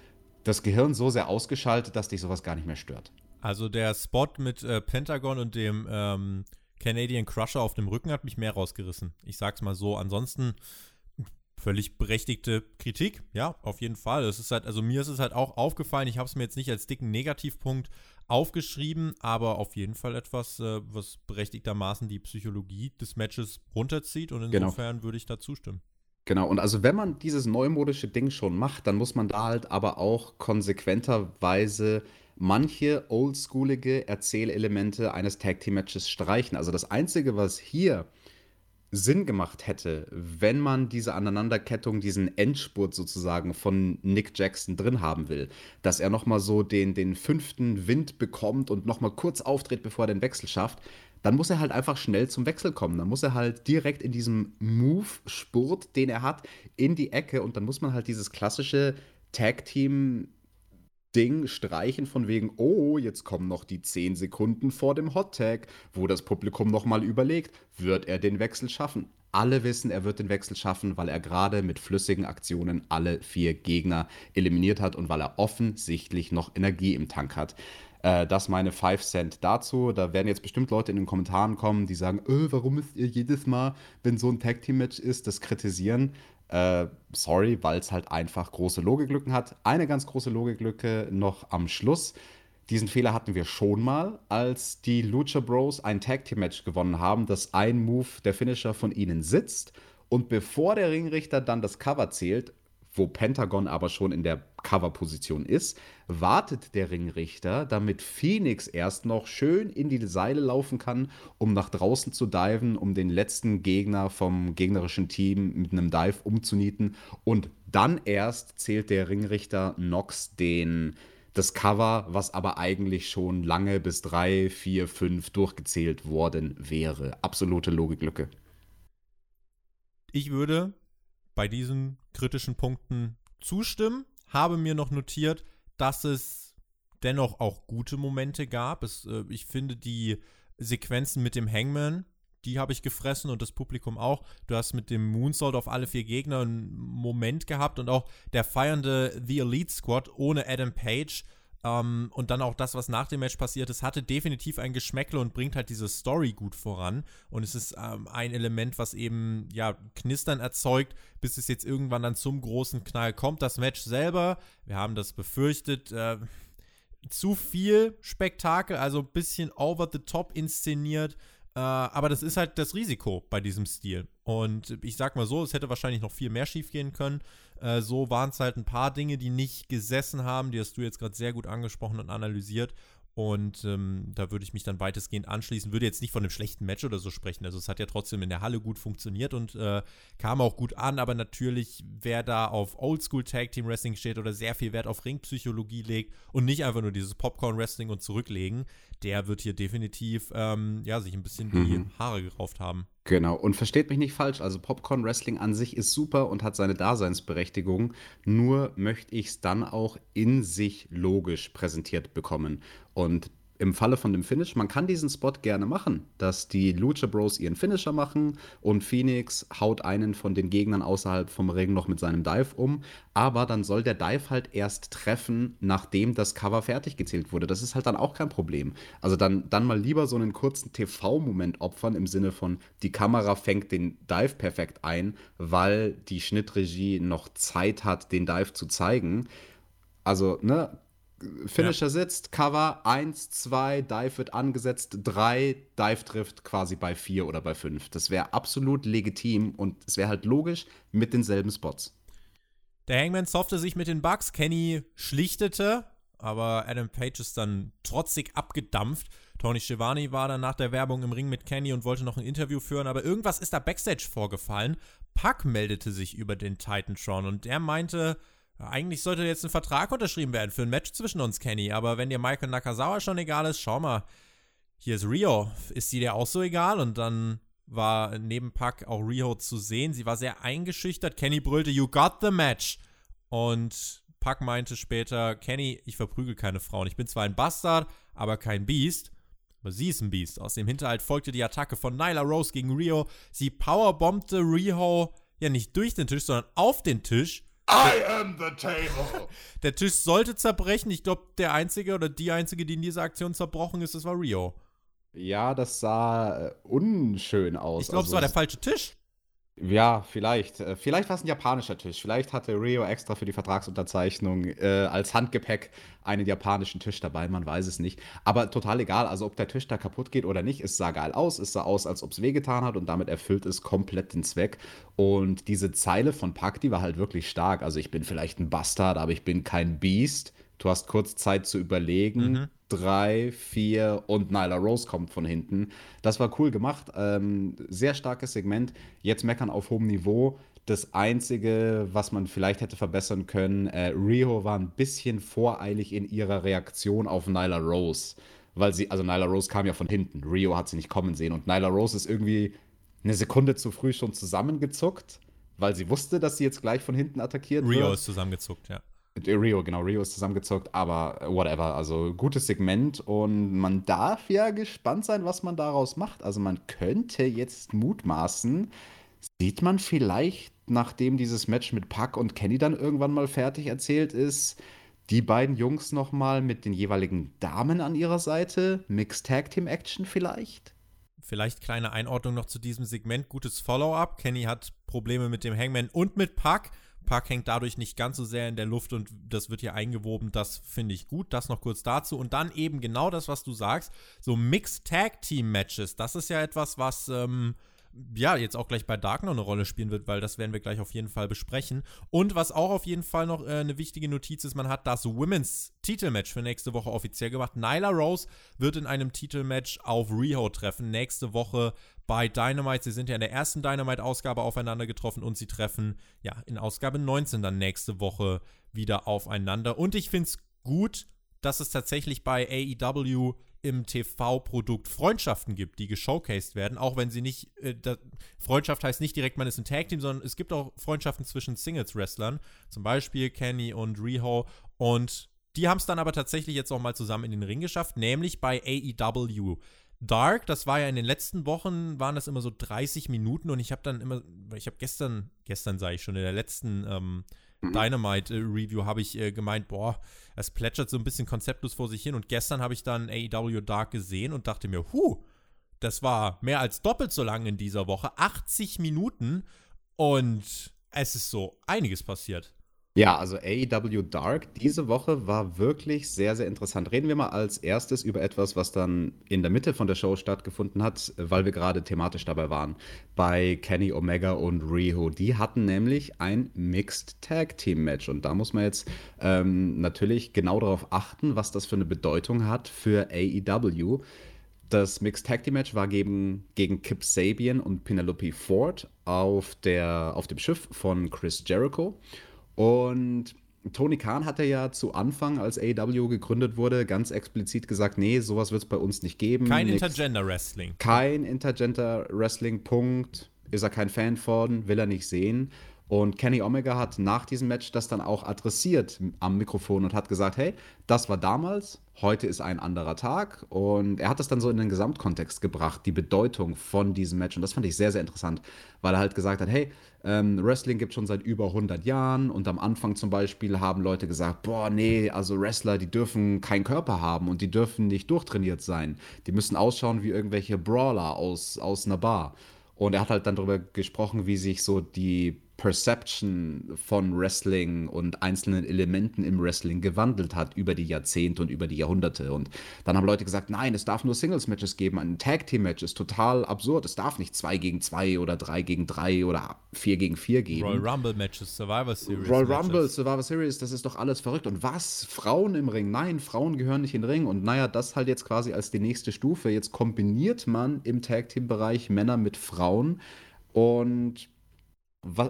das Gehirn so sehr ausgeschaltet, dass dich sowas gar nicht mehr stört? Also der Spot mit äh, Pentagon und dem ähm, Canadian Crusher auf dem Rücken hat mich mehr rausgerissen. Ich sag's mal so. Ansonsten völlig berechtigte Kritik, ja, auf jeden Fall. Es ist halt, also mir ist es halt auch aufgefallen, ich habe es mir jetzt nicht als dicken Negativpunkt aufgeschrieben, aber auf jeden Fall etwas, äh, was berechtigtermaßen die Psychologie des Matches runterzieht und Genau. insofern würde ich da zustimmen. Genau, und also wenn man dieses neumodische Ding schon macht, dann muss man da halt aber auch konsequenterweise manche oldschoolige Erzählelemente eines Tag Team Matches streichen. Also das Einzige, was hier Sinn gemacht hätte, wenn man diese Aneinanderkettung, diesen Endspurt sozusagen von Nick Jackson drin haben will, dass er nochmal so den, den fünften Wind bekommt und nochmal kurz auftritt, bevor er den Wechsel schafft, dann muss er halt einfach schnell zum Wechsel kommen. Dann muss er halt direkt in diesem Move-Spurt, den er hat, in die Ecke und dann muss man halt dieses klassische Tag-Team Ding streichen von wegen, oh, jetzt kommen noch die 10 Sekunden vor dem Hot Tag, wo das Publikum nochmal überlegt, wird er den Wechsel schaffen? Alle wissen, er wird den Wechsel schaffen, weil er gerade mit flüssigen Aktionen alle vier Gegner eliminiert hat und weil er offensichtlich noch Energie im Tank hat. Äh, das meine 5 Cent dazu. Da werden jetzt bestimmt Leute in den Kommentaren kommen, die sagen, äh, warum müsst ihr jedes Mal, wenn so ein Tag Team Match ist, das kritisieren? Äh, sorry, weil es halt einfach große Logiklücken hat. Eine ganz große Logiklücke noch am Schluss. Diesen Fehler hatten wir schon mal, als die Lucha Bros ein Tag Team Match gewonnen haben, dass ein Move der Finisher von ihnen sitzt und bevor der Ringrichter dann das Cover zählt, wo Pentagon aber schon in der Coverposition ist, wartet der Ringrichter, damit Phoenix erst noch schön in die Seile laufen kann, um nach draußen zu diven, um den letzten Gegner vom gegnerischen Team mit einem Dive umzunieten. Und dann erst zählt der Ringrichter Nox den das Cover, was aber eigentlich schon lange bis drei, vier, fünf durchgezählt worden wäre. Absolute Logiklücke. Ich würde bei diesen kritischen Punkten zustimmen, habe mir noch notiert, dass es dennoch auch gute Momente gab. Es, äh, ich finde die Sequenzen mit dem Hangman, die habe ich gefressen und das Publikum auch. Du hast mit dem Moonsault auf alle vier Gegner einen Moment gehabt und auch der feiernde The Elite Squad ohne Adam Page ähm, und dann auch das, was nach dem Match passiert ist, hatte definitiv ein Geschmäckle und bringt halt diese Story gut voran. Und es ist ähm, ein Element, was eben, ja, Knistern erzeugt, bis es jetzt irgendwann dann zum großen Knall kommt. Das Match selber, wir haben das befürchtet, äh, zu viel Spektakel, also ein bisschen over the top inszeniert. Äh, aber das ist halt das Risiko bei diesem Stil. Und ich sag mal so, es hätte wahrscheinlich noch viel mehr schief gehen können. Äh, so waren es halt ein paar Dinge, die nicht gesessen haben. Die hast du jetzt gerade sehr gut angesprochen und analysiert. Und ähm, da würde ich mich dann weitestgehend anschließen. Würde jetzt nicht von einem schlechten Match oder so sprechen. Also es hat ja trotzdem in der Halle gut funktioniert und äh, kam auch gut an. Aber natürlich, wer da auf Oldschool Tag Team Wrestling steht oder sehr viel Wert auf Ringpsychologie legt und nicht einfach nur dieses Popcorn Wrestling und zurücklegen, der wird hier definitiv ähm, ja, sich ein bisschen die mhm. Haare gerauft haben. Genau, und versteht mich nicht falsch, also Popcorn Wrestling an sich ist super und hat seine Daseinsberechtigung, nur möchte ich es dann auch in sich logisch präsentiert bekommen. Und im Falle von dem Finish, man kann diesen Spot gerne machen, dass die Lucha Bros ihren Finisher machen und Phoenix haut einen von den Gegnern außerhalb vom Ring noch mit seinem Dive um, aber dann soll der Dive halt erst treffen, nachdem das Cover fertig gezählt wurde. Das ist halt dann auch kein Problem. Also dann, dann mal lieber so einen kurzen TV-Moment opfern im Sinne von, die Kamera fängt den Dive perfekt ein, weil die Schnittregie noch Zeit hat, den Dive zu zeigen. Also, ne, Finisher ja. sitzt, Cover 1, 2, Dive wird angesetzt, 3, Dive trifft quasi bei 4 oder bei 5. Das wäre absolut legitim und es wäre halt logisch mit denselben Spots. Der Hangman soffte sich mit den Bugs, Kenny schlichtete, aber Adam Page ist dann trotzig abgedampft. Tony Schiavone war dann nach der Werbung im Ring mit Kenny und wollte noch ein Interview führen, aber irgendwas ist da backstage vorgefallen. Puck meldete sich über den Titantron und der meinte, eigentlich sollte jetzt ein Vertrag unterschrieben werden für ein Match zwischen uns, Kenny. Aber wenn dir Michael Nakazawa schon egal ist, schau mal. Hier ist Rio. Ist sie dir auch so egal? Und dann war neben Puck auch Rio zu sehen. Sie war sehr eingeschüchtert. Kenny brüllte, You got the match. Und Puck meinte später, Kenny, ich verprügel keine Frauen. Ich bin zwar ein Bastard, aber kein Biest. Aber sie ist ein Biest. Aus dem Hinterhalt folgte die Attacke von Nyla Rose gegen Rio. Sie powerbombte Rio ja nicht durch den Tisch, sondern auf den Tisch. I am the table. Der Tisch sollte zerbrechen. Ich glaube, der Einzige oder die Einzige, die in dieser Aktion zerbrochen ist, das war Rio. Ja, das sah äh, unschön aus. Ich glaube, also, es war der falsche Tisch. Ja, vielleicht. Äh, vielleicht war es ein japanischer Tisch. Vielleicht hatte Rio extra für die Vertragsunterzeichnung äh, als Handgepäck einen japanischen Tisch dabei. Man weiß es nicht. Aber total egal. Also, ob der Tisch da kaputt geht oder nicht, es sah geil aus. Es sah aus, als ob es wehgetan hat und damit erfüllt es komplett den Zweck. Und diese Zeile von Pack, die war halt wirklich stark. Also, ich bin vielleicht ein Bastard, aber ich bin kein Beast. Du hast kurz Zeit zu überlegen. Mhm. Drei, vier und Nyla Rose kommt von hinten. Das war cool gemacht. Ähm, sehr starkes Segment. Jetzt meckern auf hohem Niveau. Das Einzige, was man vielleicht hätte verbessern können, äh, Rio war ein bisschen voreilig in ihrer Reaktion auf Nyla Rose. Weil sie, also Nyla Rose kam ja von hinten. Rio hat sie nicht kommen sehen. Und Nyla Rose ist irgendwie eine Sekunde zu früh schon zusammengezuckt, weil sie wusste, dass sie jetzt gleich von hinten attackiert Rio wird. Rio ist zusammengezuckt, ja. Rio, genau, Rio ist zusammengezockt, aber whatever. Also gutes Segment und man darf ja gespannt sein, was man daraus macht. Also man könnte jetzt mutmaßen, sieht man vielleicht, nachdem dieses Match mit Puck und Kenny dann irgendwann mal fertig erzählt ist, die beiden Jungs nochmal mit den jeweiligen Damen an ihrer Seite? Mixed Tag Team Action vielleicht? Vielleicht kleine Einordnung noch zu diesem Segment. Gutes Follow-up. Kenny hat Probleme mit dem Hangman und mit Puck. Puck hängt dadurch nicht ganz so sehr in der Luft und das wird hier eingewoben. Das finde ich gut. Das noch kurz dazu. Und dann eben genau das, was du sagst. So Mixed Tag Team Matches. Das ist ja etwas, was ähm, ja, jetzt auch gleich bei Dark noch eine Rolle spielen wird, weil das werden wir gleich auf jeden Fall besprechen. Und was auch auf jeden Fall noch äh, eine wichtige Notiz ist, man hat das Women's Titelmatch für nächste Woche offiziell gemacht. Nyla Rose wird in einem Titelmatch auf Riho treffen, nächste Woche bei Dynamite. Sie sind ja in der ersten Dynamite-Ausgabe aufeinander getroffen und sie treffen ja in Ausgabe 19 dann nächste Woche wieder aufeinander. Und ich finde es gut, dass es tatsächlich bei AEW im TV-Produkt Freundschaften gibt, die geshowcased werden, auch wenn sie nicht, äh, da, Freundschaft heißt nicht direkt, man ist ein Tag-Team, sondern es gibt auch Freundschaften zwischen Singles-Wrestlern, zum Beispiel Kenny und Riho und die haben es dann aber tatsächlich jetzt auch mal zusammen in den Ring geschafft, nämlich bei AEW. Dark, das war ja in den letzten Wochen, waren das immer so 30 Minuten und ich habe dann immer, ich habe gestern, gestern sage ich schon, in der letzten ähm, mhm. Dynamite-Review habe ich äh, gemeint, boah, es plätschert so ein bisschen konzeptlos vor sich hin und gestern habe ich dann AEW Dark gesehen und dachte mir, huh, das war mehr als doppelt so lang in dieser Woche, 80 Minuten und es ist so einiges passiert. Ja, also AEW Dark diese Woche war wirklich sehr, sehr interessant. Reden wir mal als erstes über etwas, was dann in der Mitte von der Show stattgefunden hat, weil wir gerade thematisch dabei waren. Bei Kenny Omega und Riho. Die hatten nämlich ein Mixed Tag Team Match. Und da muss man jetzt ähm, natürlich genau darauf achten, was das für eine Bedeutung hat für AEW. Das Mixed Tag Team Match war gegen, gegen Kip Sabian und Penelope Ford auf, der, auf dem Schiff von Chris Jericho. Und Tony Khan hatte ja zu Anfang, als AEW gegründet wurde, ganz explizit gesagt, nee, sowas wird es bei uns nicht geben. Kein Intergender Wrestling. Kein Intergender Wrestling, Punkt. Ist er kein Fan von, will er nicht sehen. Und Kenny Omega hat nach diesem Match das dann auch adressiert am Mikrofon und hat gesagt, hey, das war damals, heute ist ein anderer Tag. Und er hat das dann so in den Gesamtkontext gebracht, die Bedeutung von diesem Match. Und das fand ich sehr, sehr interessant, weil er halt gesagt hat, hey, ähm, Wrestling gibt schon seit über 100 Jahren und am Anfang zum Beispiel haben Leute gesagt, boah, nee, also Wrestler, die dürfen keinen Körper haben und die dürfen nicht durchtrainiert sein. Die müssen ausschauen wie irgendwelche Brawler aus, aus einer Bar. Und er hat halt dann darüber gesprochen, wie sich so die Perception von Wrestling und einzelnen Elementen im Wrestling gewandelt hat über die Jahrzehnte und über die Jahrhunderte. Und dann haben Leute gesagt, nein, es darf nur Singles-Matches geben. Ein Tag-Team-Match ist total absurd. Es darf nicht zwei gegen zwei oder drei gegen drei oder vier gegen vier geben. Royal Rumble-Matches, Survivor Series. Royal Rumble, Survivor Series, das ist doch alles verrückt. Und was? Frauen im Ring? Nein, Frauen gehören nicht in den Ring. Und naja, das halt jetzt quasi als die nächste Stufe. Jetzt kombiniert man im Tag-Team-Bereich Männer mit Frauen. Und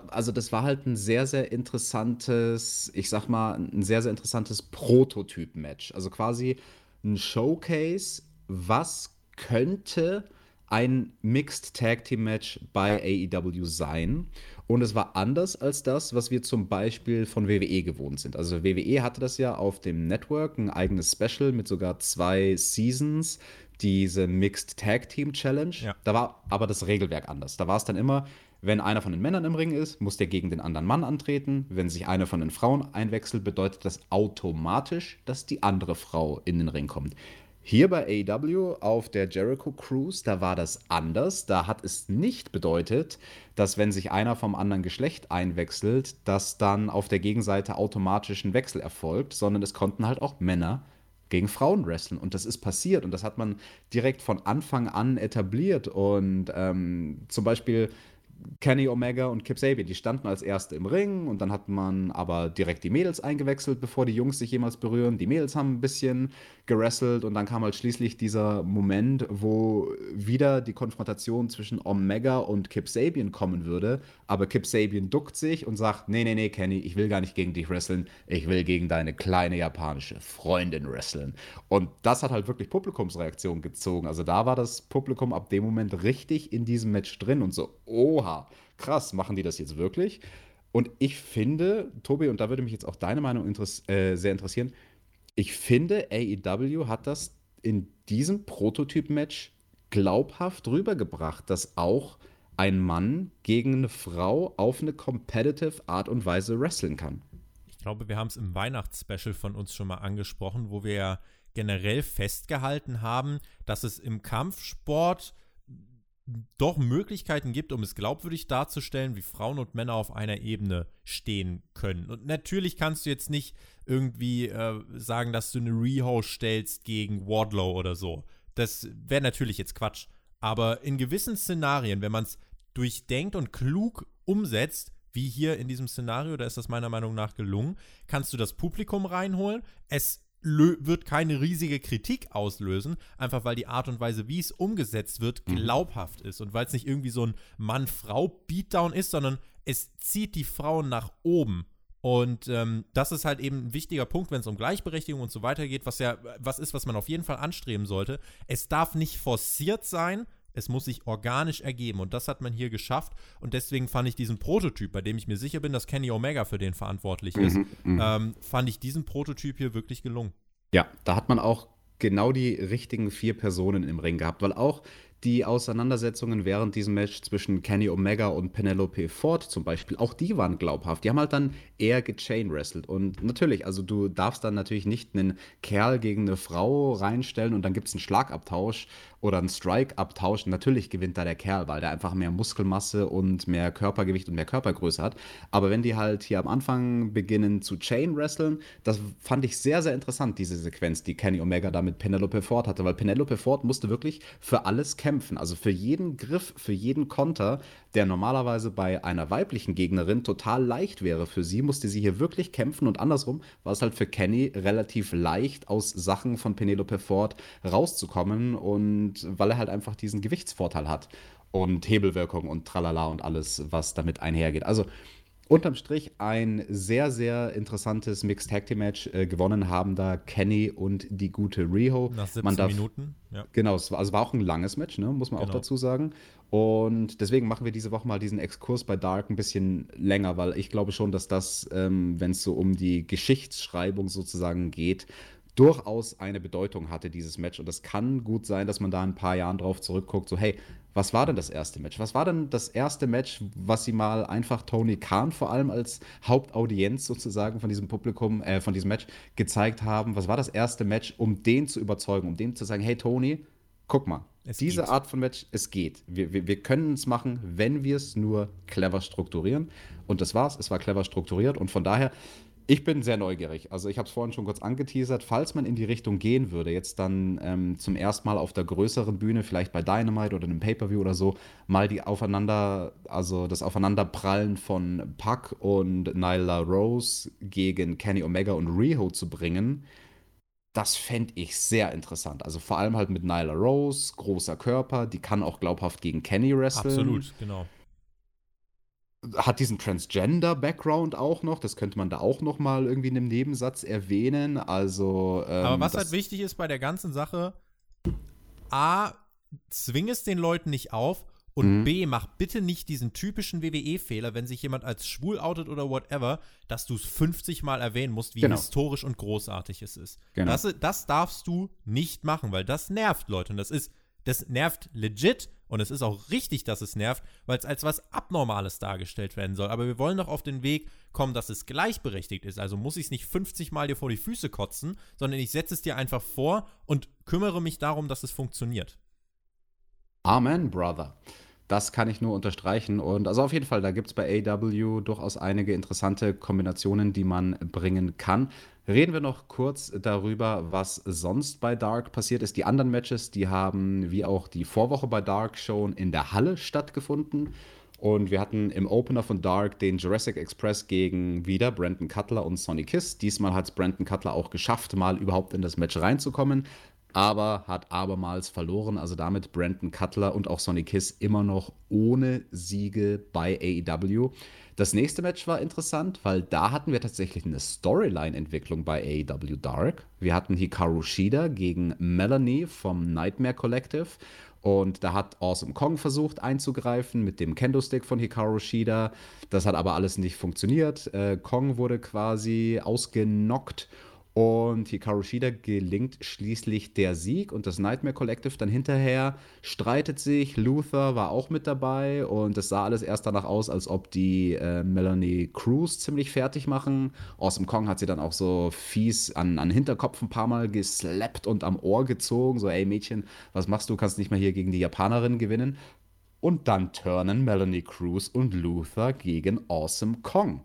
also das war halt ein sehr, sehr interessantes, ich sag mal, ein sehr, sehr interessantes Prototyp-Match. Also quasi ein Showcase, was könnte ein Mixed Tag Team Match bei AEW sein. Und es war anders als das, was wir zum Beispiel von WWE gewohnt sind. Also WWE hatte das ja auf dem Network, ein eigenes Special mit sogar zwei Seasons, diese Mixed Tag Team Challenge. Ja. Da war aber das Regelwerk anders. Da war es dann immer, wenn einer von den Männern im Ring ist, muss der gegen den anderen Mann antreten. Wenn sich eine von den Frauen einwechselt, bedeutet das automatisch, dass die andere Frau in den Ring kommt. Hier bei AEW auf der Jericho Cruise, da war das anders. Da hat es nicht bedeutet, dass wenn sich einer vom anderen Geschlecht einwechselt, dass dann auf der Gegenseite automatisch ein Wechsel erfolgt, sondern es konnten halt auch Männer gegen Frauen wresteln. Und das ist passiert und das hat man direkt von Anfang an etabliert. Und ähm, zum Beispiel Kenny Omega und Kip Sabian, die standen als Erste im Ring und dann hat man aber direkt die Mädels eingewechselt, bevor die Jungs sich jemals berühren. Die Mädels haben ein bisschen gerasselt und dann kam halt schließlich dieser Moment, wo wieder die Konfrontation zwischen Omega und Kip Sabian kommen würde, aber Kip Sabian duckt sich und sagt, nee, nee, nee, Kenny, ich will gar nicht gegen dich wresteln, ich will gegen deine kleine japanische Freundin wresteln. Und das hat halt wirklich Publikumsreaktion gezogen. Also da war das Publikum ab dem Moment richtig in diesem Match drin und so, oha, krass, machen die das jetzt wirklich? Und ich finde, Tobi, und da würde mich jetzt auch deine Meinung interess äh, sehr interessieren, ich finde, AEW hat das in diesem Prototyp-Match glaubhaft rübergebracht, dass auch ein Mann gegen eine Frau auf eine competitive Art und Weise wresteln kann. Ich glaube, wir haben es im Weihnachtsspecial von uns schon mal angesprochen, wo wir ja generell festgehalten haben, dass es im Kampfsport doch Möglichkeiten gibt, um es glaubwürdig darzustellen, wie Frauen und Männer auf einer Ebene stehen können. Und natürlich kannst du jetzt nicht irgendwie äh, sagen, dass du eine Reho stellst gegen Wardlow oder so. Das wäre natürlich jetzt Quatsch. Aber in gewissen Szenarien, wenn man es durchdenkt und klug umsetzt, wie hier in diesem Szenario, da ist das meiner Meinung nach gelungen, kannst du das Publikum reinholen. Es wird keine riesige Kritik auslösen, einfach weil die Art und Weise, wie es umgesetzt wird, mhm. glaubhaft ist und weil es nicht irgendwie so ein Mann-Frau-Beatdown ist, sondern es zieht die Frauen nach oben. Und ähm, das ist halt eben ein wichtiger Punkt, wenn es um Gleichberechtigung und so weiter geht, was ja was ist, was man auf jeden Fall anstreben sollte. Es darf nicht forciert sein, es muss sich organisch ergeben und das hat man hier geschafft und deswegen fand ich diesen Prototyp, bei dem ich mir sicher bin, dass Kenny Omega für den verantwortlich ist, mhm, mhm, ähm, fand ich diesen Prototyp hier wirklich gelungen. Ja, da hat man auch genau die richtigen vier Personen im Ring gehabt, weil auch die Auseinandersetzungen während diesem Match zwischen Kenny Omega und Penelope Ford zum Beispiel, auch die waren glaubhaft. Die haben halt dann eher gechain wrestled. Und natürlich, also du darfst dann natürlich nicht einen Kerl gegen eine Frau reinstellen und dann gibt es einen Schlagabtausch oder einen Strike-Abtausch. Natürlich gewinnt da der Kerl, weil der einfach mehr Muskelmasse und mehr Körpergewicht und mehr Körpergröße hat. Aber wenn die halt hier am Anfang beginnen zu Chain-Wresteln, das fand ich sehr, sehr interessant, diese Sequenz, die Kenny Omega da mit Penelope Ford hatte, weil Penelope Ford musste wirklich für alles kämpfen. Also für jeden Griff, für jeden Konter, der normalerweise bei einer weiblichen Gegnerin total leicht wäre für sie, musste sie hier wirklich kämpfen und andersrum war es halt für Kenny relativ leicht, aus Sachen von Penelope Ford rauszukommen und weil er halt einfach diesen Gewichtsvorteil hat und Hebelwirkung und tralala und alles, was damit einhergeht. Also unterm Strich ein sehr, sehr interessantes Mixed Tag Team Match. Äh, gewonnen haben da Kenny und die gute Riho. Nach 17 Man darf, Minuten. Ja. Genau, es war, also war auch ein langes Match, ne, muss man Genau. auch dazu sagen. Und deswegen machen wir diese Woche mal diesen Exkurs bei Dark ein bisschen länger, weil ich glaube schon, dass das, ähm, wenn es so um die Geschichtsschreibung sozusagen geht, durchaus eine Bedeutung hatte, dieses Match. Und es kann gut sein, dass man da in ein paar Jahren drauf zurückguckt, so, hey, was war denn das erste Match? Was war denn das erste Match, was sie mal einfach Tony Khan vor allem als Hauptaudienz sozusagen von diesem Publikum, äh, von diesem Match gezeigt haben? Was war das erste Match, um den zu überzeugen, um dem zu sagen, hey Tony, guck mal, Es diese geht. Art von Match, es geht. Wir, wir, wir können es machen, wenn wir es nur clever strukturieren. Und das war's, es war clever strukturiert und von daher, ich bin sehr neugierig. Also ich habe es vorhin schon kurz angeteasert, falls man in die Richtung gehen würde, jetzt dann ähm, zum ersten Mal auf der größeren Bühne, vielleicht bei Dynamite oder einem Pay-Per-View oder so, mal die aufeinander, also das Aufeinanderprallen von Puck und Nyla Rose gegen Kenny Omega und Riho zu bringen, das fände ich sehr interessant. Also vor allem halt mit Nyla Rose, großer Körper, die kann auch glaubhaft gegen Kenny wresteln. Absolut, genau. Hat diesen Transgender-Background auch noch, das könnte man da auch noch mal irgendwie in einem Nebensatz erwähnen. Also, ähm, Aber was halt wichtig ist bei der ganzen Sache, A, zwing es den Leuten nicht auf und Mhm. B, mach bitte nicht diesen typischen WWE-Fehler, wenn sich jemand als schwul outet oder whatever, dass du es 50 Mal erwähnen musst, wie Genau. historisch und großartig es ist. Genau. Das, das darfst du nicht machen, weil das nervt Leute und das ist, das nervt legit und es ist auch richtig, dass es nervt, weil es als was Abnormales dargestellt werden soll. Aber wir wollen doch auf den Weg kommen, dass es gleichberechtigt ist. Also muss ich es nicht 50 Mal dir vor die Füße kotzen, sondern ich setze es dir einfach vor und kümmere mich darum, dass es funktioniert. Amen, Brother. Das kann ich nur unterstreichen. Und also auf jeden Fall, da gibt es bei AW durchaus einige interessante Kombinationen, die man bringen kann. Reden wir noch kurz darüber, was sonst bei Dark passiert ist. Die anderen Matches, die haben wie auch die Vorwoche bei Dark schon in der Halle stattgefunden. Und wir hatten im Opener von Dark den Jurassic Express gegen wieder Brandon Cutler und Sonny Kiss. Diesmal hat es Brandon Cutler auch geschafft, mal überhaupt in das Match reinzukommen aber hat abermals verloren. Also damit Brandon Cutler und auch Sonny Kiss immer noch ohne Siege bei AEW. Das nächste Match war interessant, weil da hatten wir tatsächlich eine Storyline-Entwicklung bei AEW Dark. Wir hatten Hikaru Shida gegen Melanie vom Nightmare Collective. Und da hat Awesome Kong versucht einzugreifen mit dem Kendo-Stick von Hikaru Shida. Das hat aber alles nicht funktioniert. Äh, Kong wurde quasi ausgenockt und Hikaru Shida gelingt schließlich der Sieg und das Nightmare Collective dann hinterher streitet sich. Luther war auch mit dabei und es sah alles erst danach aus, als ob die äh, Melanie Cruz ziemlich fertig machen. Awesome Kong hat sie dann auch so fies an, an Hinterkopf ein paar Mal geslappt und am Ohr gezogen. So, ey Mädchen, was machst du? Kannst nicht mal hier gegen die Japanerin gewinnen. Und dann turnen Melanie Cruz und Luther gegen Awesome Kong.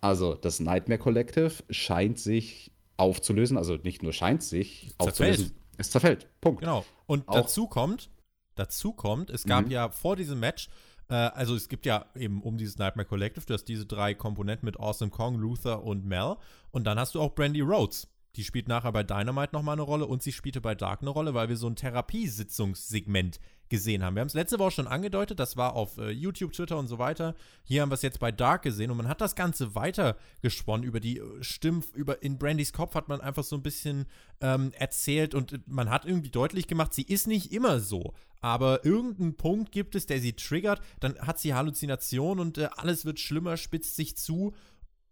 Also das Nightmare Collective scheint sich aufzulösen, also nicht nur scheint sich zerfällt. aufzulösen, es zerfällt. Punkt. Genau. Und Auch- dazu kommt, dazu kommt, es gab Mhm. ja vor diesem Match, äh, also es gibt ja eben um dieses Nightmare Collective, du hast diese drei Komponenten mit Awesome Kong, Luther und Mel. Und dann hast du auch Brandy Rhodes. Die spielt nachher bei Dynamite nochmal eine Rolle und sie spielte bei Dark eine Rolle, weil wir so ein Therapiesitzungssegment gesehen haben. Wir haben es letzte Woche schon angedeutet, das war auf äh, YouTube, Twitter und so weiter. Hier haben wir es jetzt bei Dark gesehen und man hat das Ganze weiter gesponnen über die äh, Stimmen, über in Brandys Kopf hat man einfach so ein bisschen ähm, erzählt und äh, man hat irgendwie deutlich gemacht, sie ist nicht immer so. Aber irgendeinen Punkt gibt es, der sie triggert, dann hat sie Halluzination und äh, alles wird schlimmer, spitzt sich zu.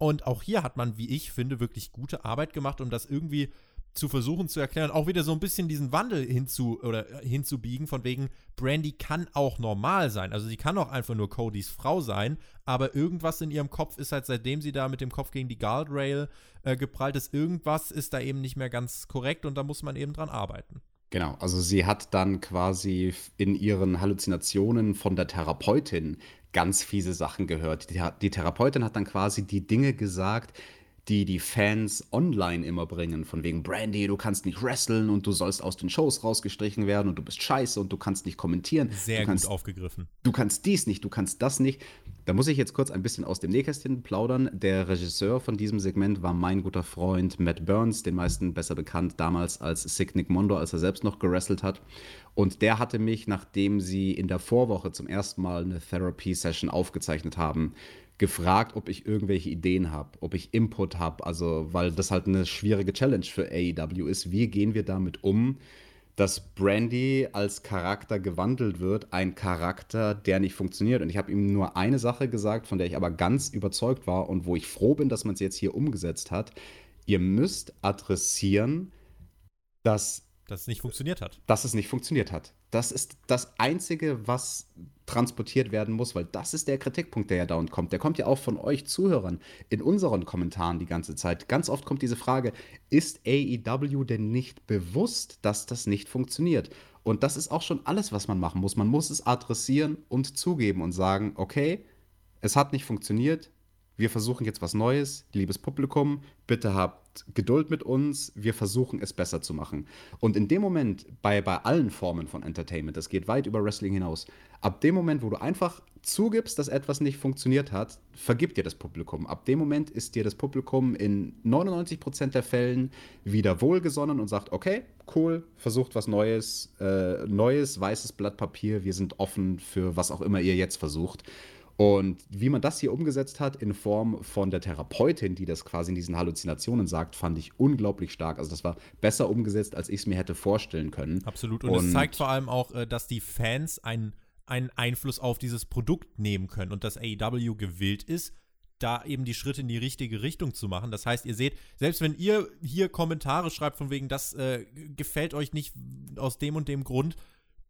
Und auch hier hat man, wie ich finde, wirklich gute Arbeit gemacht, um das irgendwie zu versuchen zu erklären, auch wieder so ein bisschen diesen Wandel hinzu oder äh, hinzubiegen, von wegen, Brandy kann auch normal sein. Also sie kann auch einfach nur Codys Frau sein, aber irgendwas in ihrem Kopf ist halt, seitdem sie da mit dem Kopf gegen die Guardrail äh, geprallt ist, irgendwas ist da eben nicht mehr ganz korrekt und da muss man eben dran arbeiten. Genau, also sie hat dann quasi in ihren Halluzinationen von der Therapeutin ganz fiese Sachen gehört. Die, die Therapeutin hat dann quasi die Dinge gesagt, die die Fans online immer bringen, von wegen Brandy, du kannst nicht wresteln und du sollst aus den Shows rausgestrichen werden und du bist scheiße und du kannst nicht kommentieren. Sehr kannst, gut aufgegriffen. Du kannst dies nicht, du kannst das nicht. Da muss ich jetzt kurz ein bisschen aus dem Nähkästchen plaudern. Der Regisseur von diesem Segment war mein guter Freund Matt Burns, den meisten besser bekannt damals als Sick Nick Mondo, als er selbst noch gewrestelt hat. Und der hatte mich, nachdem sie in der Vorwoche zum ersten Mal eine Therapy-Session aufgezeichnet haben, gefragt, ob ich irgendwelche Ideen habe, ob ich Input habe, also weil das halt eine schwierige Challenge für AEW ist. Wie gehen wir damit um, dass Brandy als Charakter gewandelt wird, ein Charakter, der nicht funktioniert? Und ich habe ihm nur eine Sache gesagt, von der ich aber ganz überzeugt war und wo ich froh bin, dass man es jetzt hier umgesetzt hat. Ihr müsst adressieren, dass dass es nicht funktioniert hat. Dass es nicht funktioniert hat. Das ist das Einzige, was transportiert werden muss, weil das ist der Kritikpunkt, der ja dauernd kommt. Der kommt ja auch von euch Zuhörern in unseren Kommentaren die ganze Zeit. Ganz oft kommt diese Frage, ist AEW denn nicht bewusst, dass das nicht funktioniert? Und das ist auch schon alles, was man machen muss. Man muss es adressieren und zugeben und sagen, okay, es hat nicht funktioniert, wir versuchen jetzt was Neues, liebes Publikum, bitte habt Geduld mit uns, wir versuchen es besser zu machen. Und in dem Moment, bei, bei allen Formen von Entertainment, das geht weit über Wrestling hinaus, ab dem Moment, wo du einfach zugibst, dass etwas nicht funktioniert hat, vergibt dir das Publikum. Ab dem Moment ist dir das Publikum in 99% der Fällen wieder wohlgesonnen und sagt, okay, cool, versucht was Neues, äh, neues weißes Blatt Papier, wir sind offen für was auch immer ihr jetzt versucht. Und wie man das hier umgesetzt hat in Form von der Therapeutin, die das quasi in diesen Halluzinationen sagt, fand ich unglaublich stark. Also das war besser umgesetzt, als ich es mir hätte vorstellen können. Absolut. Und, Und es zeigt vor allem auch, äh, dass die Fans einen, einen Einfluss auf dieses Produkt nehmen können und dass AEW gewillt ist, da eben die Schritte in die richtige Richtung zu machen. Das heißt, ihr seht, selbst wenn ihr hier Kommentare schreibt von wegen, das äh, gefällt euch nicht aus dem und dem Grund,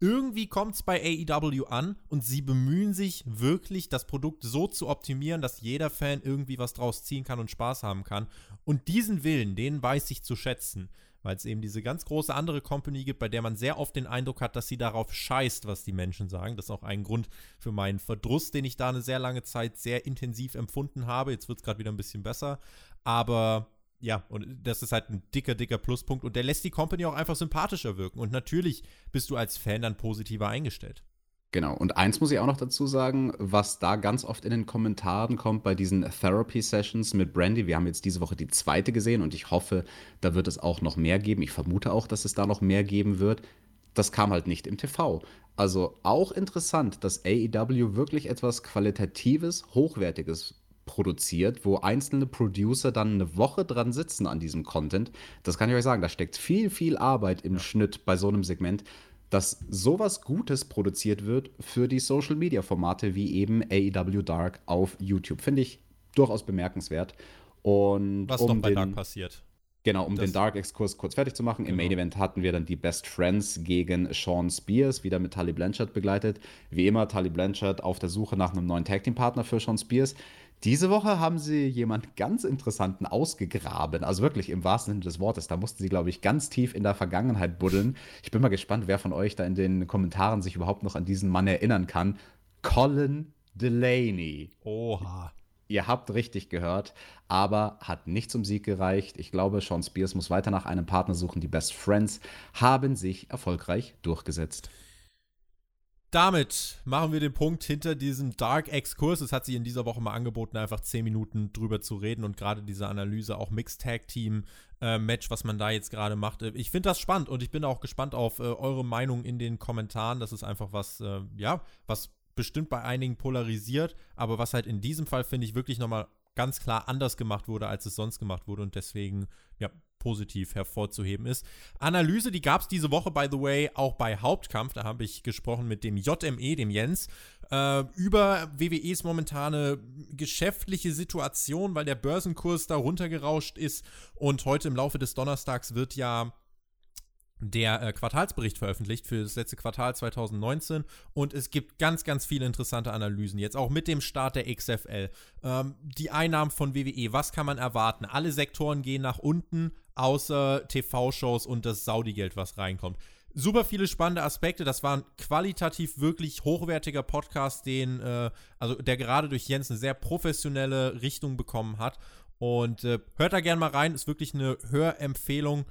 irgendwie kommt es bei AEW an und sie bemühen sich wirklich, das Produkt so zu optimieren, dass jeder Fan irgendwie was draus ziehen kann und Spaß haben kann. Und diesen Willen, den weiß ich zu schätzen, weil es eben diese ganz große andere Company gibt, bei der man sehr oft den Eindruck hat, dass sie darauf scheißt, was die Menschen sagen. Das ist auch ein Grund für meinen Verdruss, den ich da eine sehr lange Zeit sehr intensiv empfunden habe. Jetzt wird es gerade wieder ein bisschen besser. Aber ja, und das ist halt ein dicker, dicker Pluspunkt und der lässt die Company auch einfach sympathischer wirken. Und natürlich bist du als Fan dann positiver eingestellt. Genau, und eins muss ich auch noch dazu sagen, was da ganz oft in den Kommentaren kommt bei diesen Therapy-Sessions mit Brandy. Wir haben jetzt diese Woche die zweite gesehen und ich hoffe, da wird es auch noch mehr geben. Ich vermute auch, dass es da noch mehr geben wird. Das kam halt nicht im TV. Also auch interessant, dass AEW wirklich etwas Qualitatives, Hochwertiges produziert, wo einzelne Producer dann eine Woche dran sitzen an diesem Content. Das kann ich euch sagen, da steckt viel, viel Arbeit im ja. Schnitt bei so einem Segment, dass sowas Gutes produziert wird für die Social Media Formate wie eben AEW Dark auf YouTube. Finde ich durchaus bemerkenswert. Und Was um doch bei den, Dark passiert. Genau, um das den Dark-Exkurs kurz fertig zu machen. Genau. Im Main Event hatten wir dann die Best Friends gegen Sean Spears, wieder mit Tully Blanchard begleitet. Wie immer, Tully Blanchard auf der Suche nach einem neuen Tag-Team-Partner für Sean Spears. Diese Woche haben sie jemand ganz Interessanten ausgegraben. Also wirklich im wahrsten Sinne des Wortes. Da mussten sie, glaube ich, ganz tief in der Vergangenheit buddeln. Ich bin mal gespannt, wer von euch da in den Kommentaren sich überhaupt noch an diesen Mann erinnern kann. Colin Delaney. Oha. Ihr habt richtig gehört, aber hat nicht zum Sieg gereicht. Ich glaube, Sean Spears muss weiter nach einem Partner suchen. Die Best Friends haben sich erfolgreich durchgesetzt. Damit machen wir den Punkt hinter diesem Dark-Exkurs. Es hat sich in dieser Woche mal angeboten, einfach 10 Minuten drüber zu reden und gerade diese Analyse, auch Mixed Tag Team äh, Match, was man da jetzt gerade macht. Äh, ich finde das spannend und ich bin auch gespannt auf äh, eure Meinung in den Kommentaren. Das ist einfach was, äh, ja, was bestimmt bei einigen polarisiert, aber was halt in diesem Fall, finde ich, wirklich nochmal ganz klar anders gemacht wurde, als es sonst gemacht wurde und deswegen, ja, positiv hervorzuheben ist. Analyse, die gab es diese Woche, by the way, auch bei Hauptkampf. Da habe ich gesprochen mit dem JME, dem Jens. äh, über WWEs momentane geschäftliche Situation, weil der Börsenkurs da runtergerauscht ist. Und heute im Laufe des Donnerstags wird ja der äh, Quartalsbericht veröffentlicht für das letzte Quartal 2019 und es gibt ganz, ganz viele interessante Analysen jetzt, auch mit dem Start der XFL. Ähm, die Einnahmen von WWE, was kann man erwarten? Alle Sektoren gehen nach unten, außer TV-Shows und das Saudi-Geld, was reinkommt. Super viele spannende Aspekte. Das war ein qualitativ wirklich hochwertiger Podcast, den, äh, also der gerade durch Jens eine sehr professionelle Richtung bekommen hat. Und äh, hört da gerne mal rein, ist wirklich eine Hörempfehlung.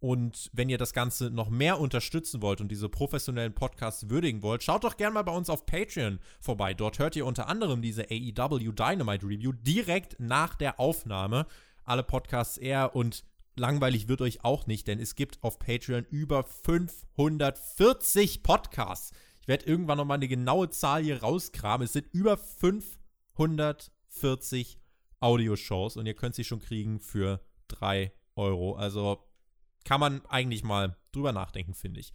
Und wenn ihr das Ganze noch mehr unterstützen wollt und diese professionellen Podcasts würdigen wollt, schaut doch gerne mal bei uns auf Patreon vorbei. Dort hört ihr unter anderem diese AEW Dynamite Review direkt nach der Aufnahme. Alle Podcasts eher und langweilig wird euch auch nicht, denn es gibt auf Patreon über 540 Podcasts. Ich werde irgendwann nochmal eine genaue Zahl hier rauskramen. Es sind über 540 Audioshows und ihr könnt sie schon kriegen für 3 Euro. Also kann man eigentlich mal drüber nachdenken, finde ich.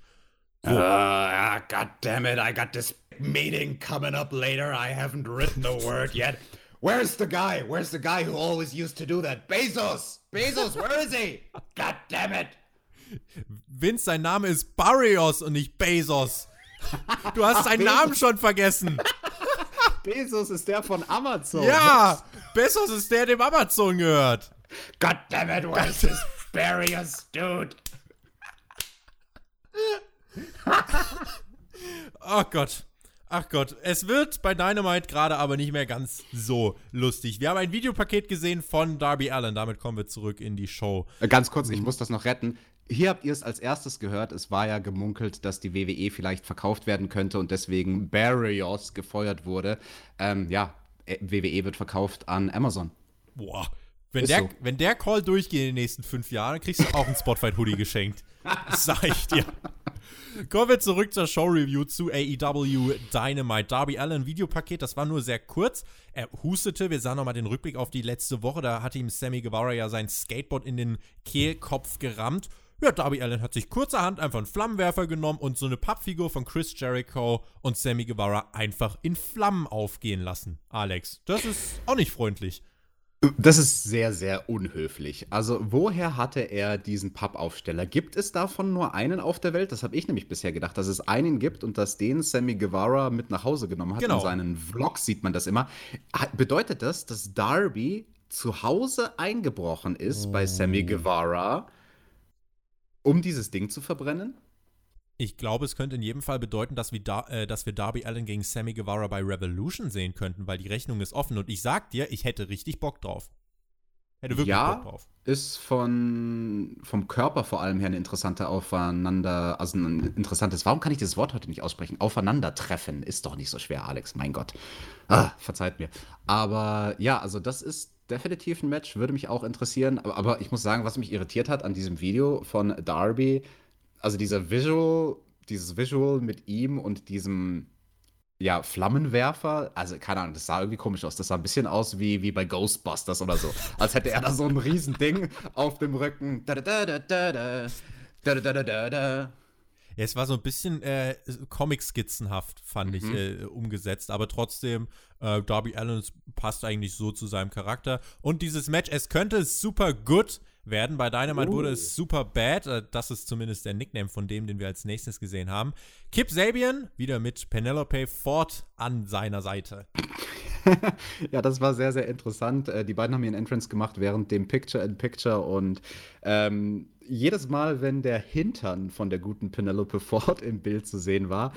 So. Uh, God damn it, I got this meeting coming up later. I haven't written a word yet. Where's the guy? Where's the guy who always used to do that? Bezos! Bezos, where is he? God damn it! Vince, sein Name ist Barrios und nicht Bezos. Du hast seinen Namen schon vergessen. Bezos ist der von Amazon. Ja, Bezos ist der, dem Amazon gehört. God damn it, where's this Barrios, dude? oh Gott. Ach Gott, es wird bei Dynamite gerade aber nicht mehr ganz so lustig. Wir haben ein Videopaket gesehen von Darby Allen. Damit kommen wir zurück in die Show. Äh, ganz kurz, ich muss das noch retten. Hier habt ihr es als erstes gehört. Es war ja gemunkelt, dass die WWE vielleicht verkauft werden könnte und deswegen Barrios gefeuert wurde. Ähm, ja, äh, WWE wird verkauft an Amazon. Boah. Wenn der, so. wenn der Call durchgeht in den nächsten fünf Jahren, kriegst du auch ein Spotfight-Hoodie geschenkt. Das sag ich dir. Kommen wir zurück zur Show-Review zu AEW Dynamite. Darby Allen Videopaket, das war nur sehr kurz. Er hustete, wir sahen nochmal den Rückblick auf die letzte Woche, da hatte ihm Sammy Guevara ja sein Skateboard in den Kehlkopf gerammt. Ja, Darby Allen hat sich kurzerhand einfach einen Flammenwerfer genommen und so eine Pappfigur von Chris Jericho und Sammy Guevara einfach in Flammen aufgehen lassen. Alex, das ist auch nicht freundlich. Das ist sehr, sehr unhöflich. Also, woher hatte er diesen Pappaufsteller? Gibt es davon nur einen auf der Welt? Das habe ich nämlich bisher gedacht, dass es einen gibt und dass den Sammy Guevara mit nach Hause genommen hat. Genau. In seinen Vlogs sieht man das immer. Bedeutet das, dass Darby zu Hause eingebrochen ist oh. bei Sammy Guevara, um dieses Ding zu verbrennen? Ich glaube, es könnte in jedem Fall bedeuten, dass wir, da, äh, dass wir Darby Allen gegen Sammy Guevara bei Revolution sehen könnten, weil die Rechnung ist offen. Und ich sag dir, ich hätte richtig Bock drauf. Hätte wirklich ja, Bock drauf. Ist von, vom Körper vor allem her ein interessanter Aufeinander, also ein interessantes, warum kann ich dieses Wort heute nicht aussprechen? Aufeinandertreffen ist doch nicht so schwer, Alex, mein Gott. Ah, verzeiht mir. Aber ja, also das ist definitiv ein Match, würde mich auch interessieren. Aber, aber ich muss sagen, was mich irritiert hat an diesem Video von Darby, also dieser Visual, dieses Visual mit ihm und diesem ja, Flammenwerfer, also keine Ahnung, das sah irgendwie komisch aus. Das sah ein bisschen aus wie, wie bei Ghostbusters oder so. Als hätte er da so ein Riesending auf dem Rücken. Da, da, da, da, da. Da, da, da, da, da. Es war so ein bisschen äh, Comic-skizzenhaft, fand mhm. ich, äh, umgesetzt. Aber trotzdem, äh, Darby Allen passt eigentlich so zu seinem Charakter. Und dieses Match, es könnte super gut werden. Bei Dynamite uh. wurde es oh. super bad. Äh, das ist zumindest der Nickname von dem, den wir als nächstes gesehen haben. Kip Sabian, wieder mit Penelope Ford an seiner Seite. ja, das war sehr, sehr interessant. Äh, die beiden haben ihren Entrance gemacht während dem Picture-in-Picture und ähm, jedes Mal, wenn der Hintern von der guten Penelope Ford im Bild zu sehen war,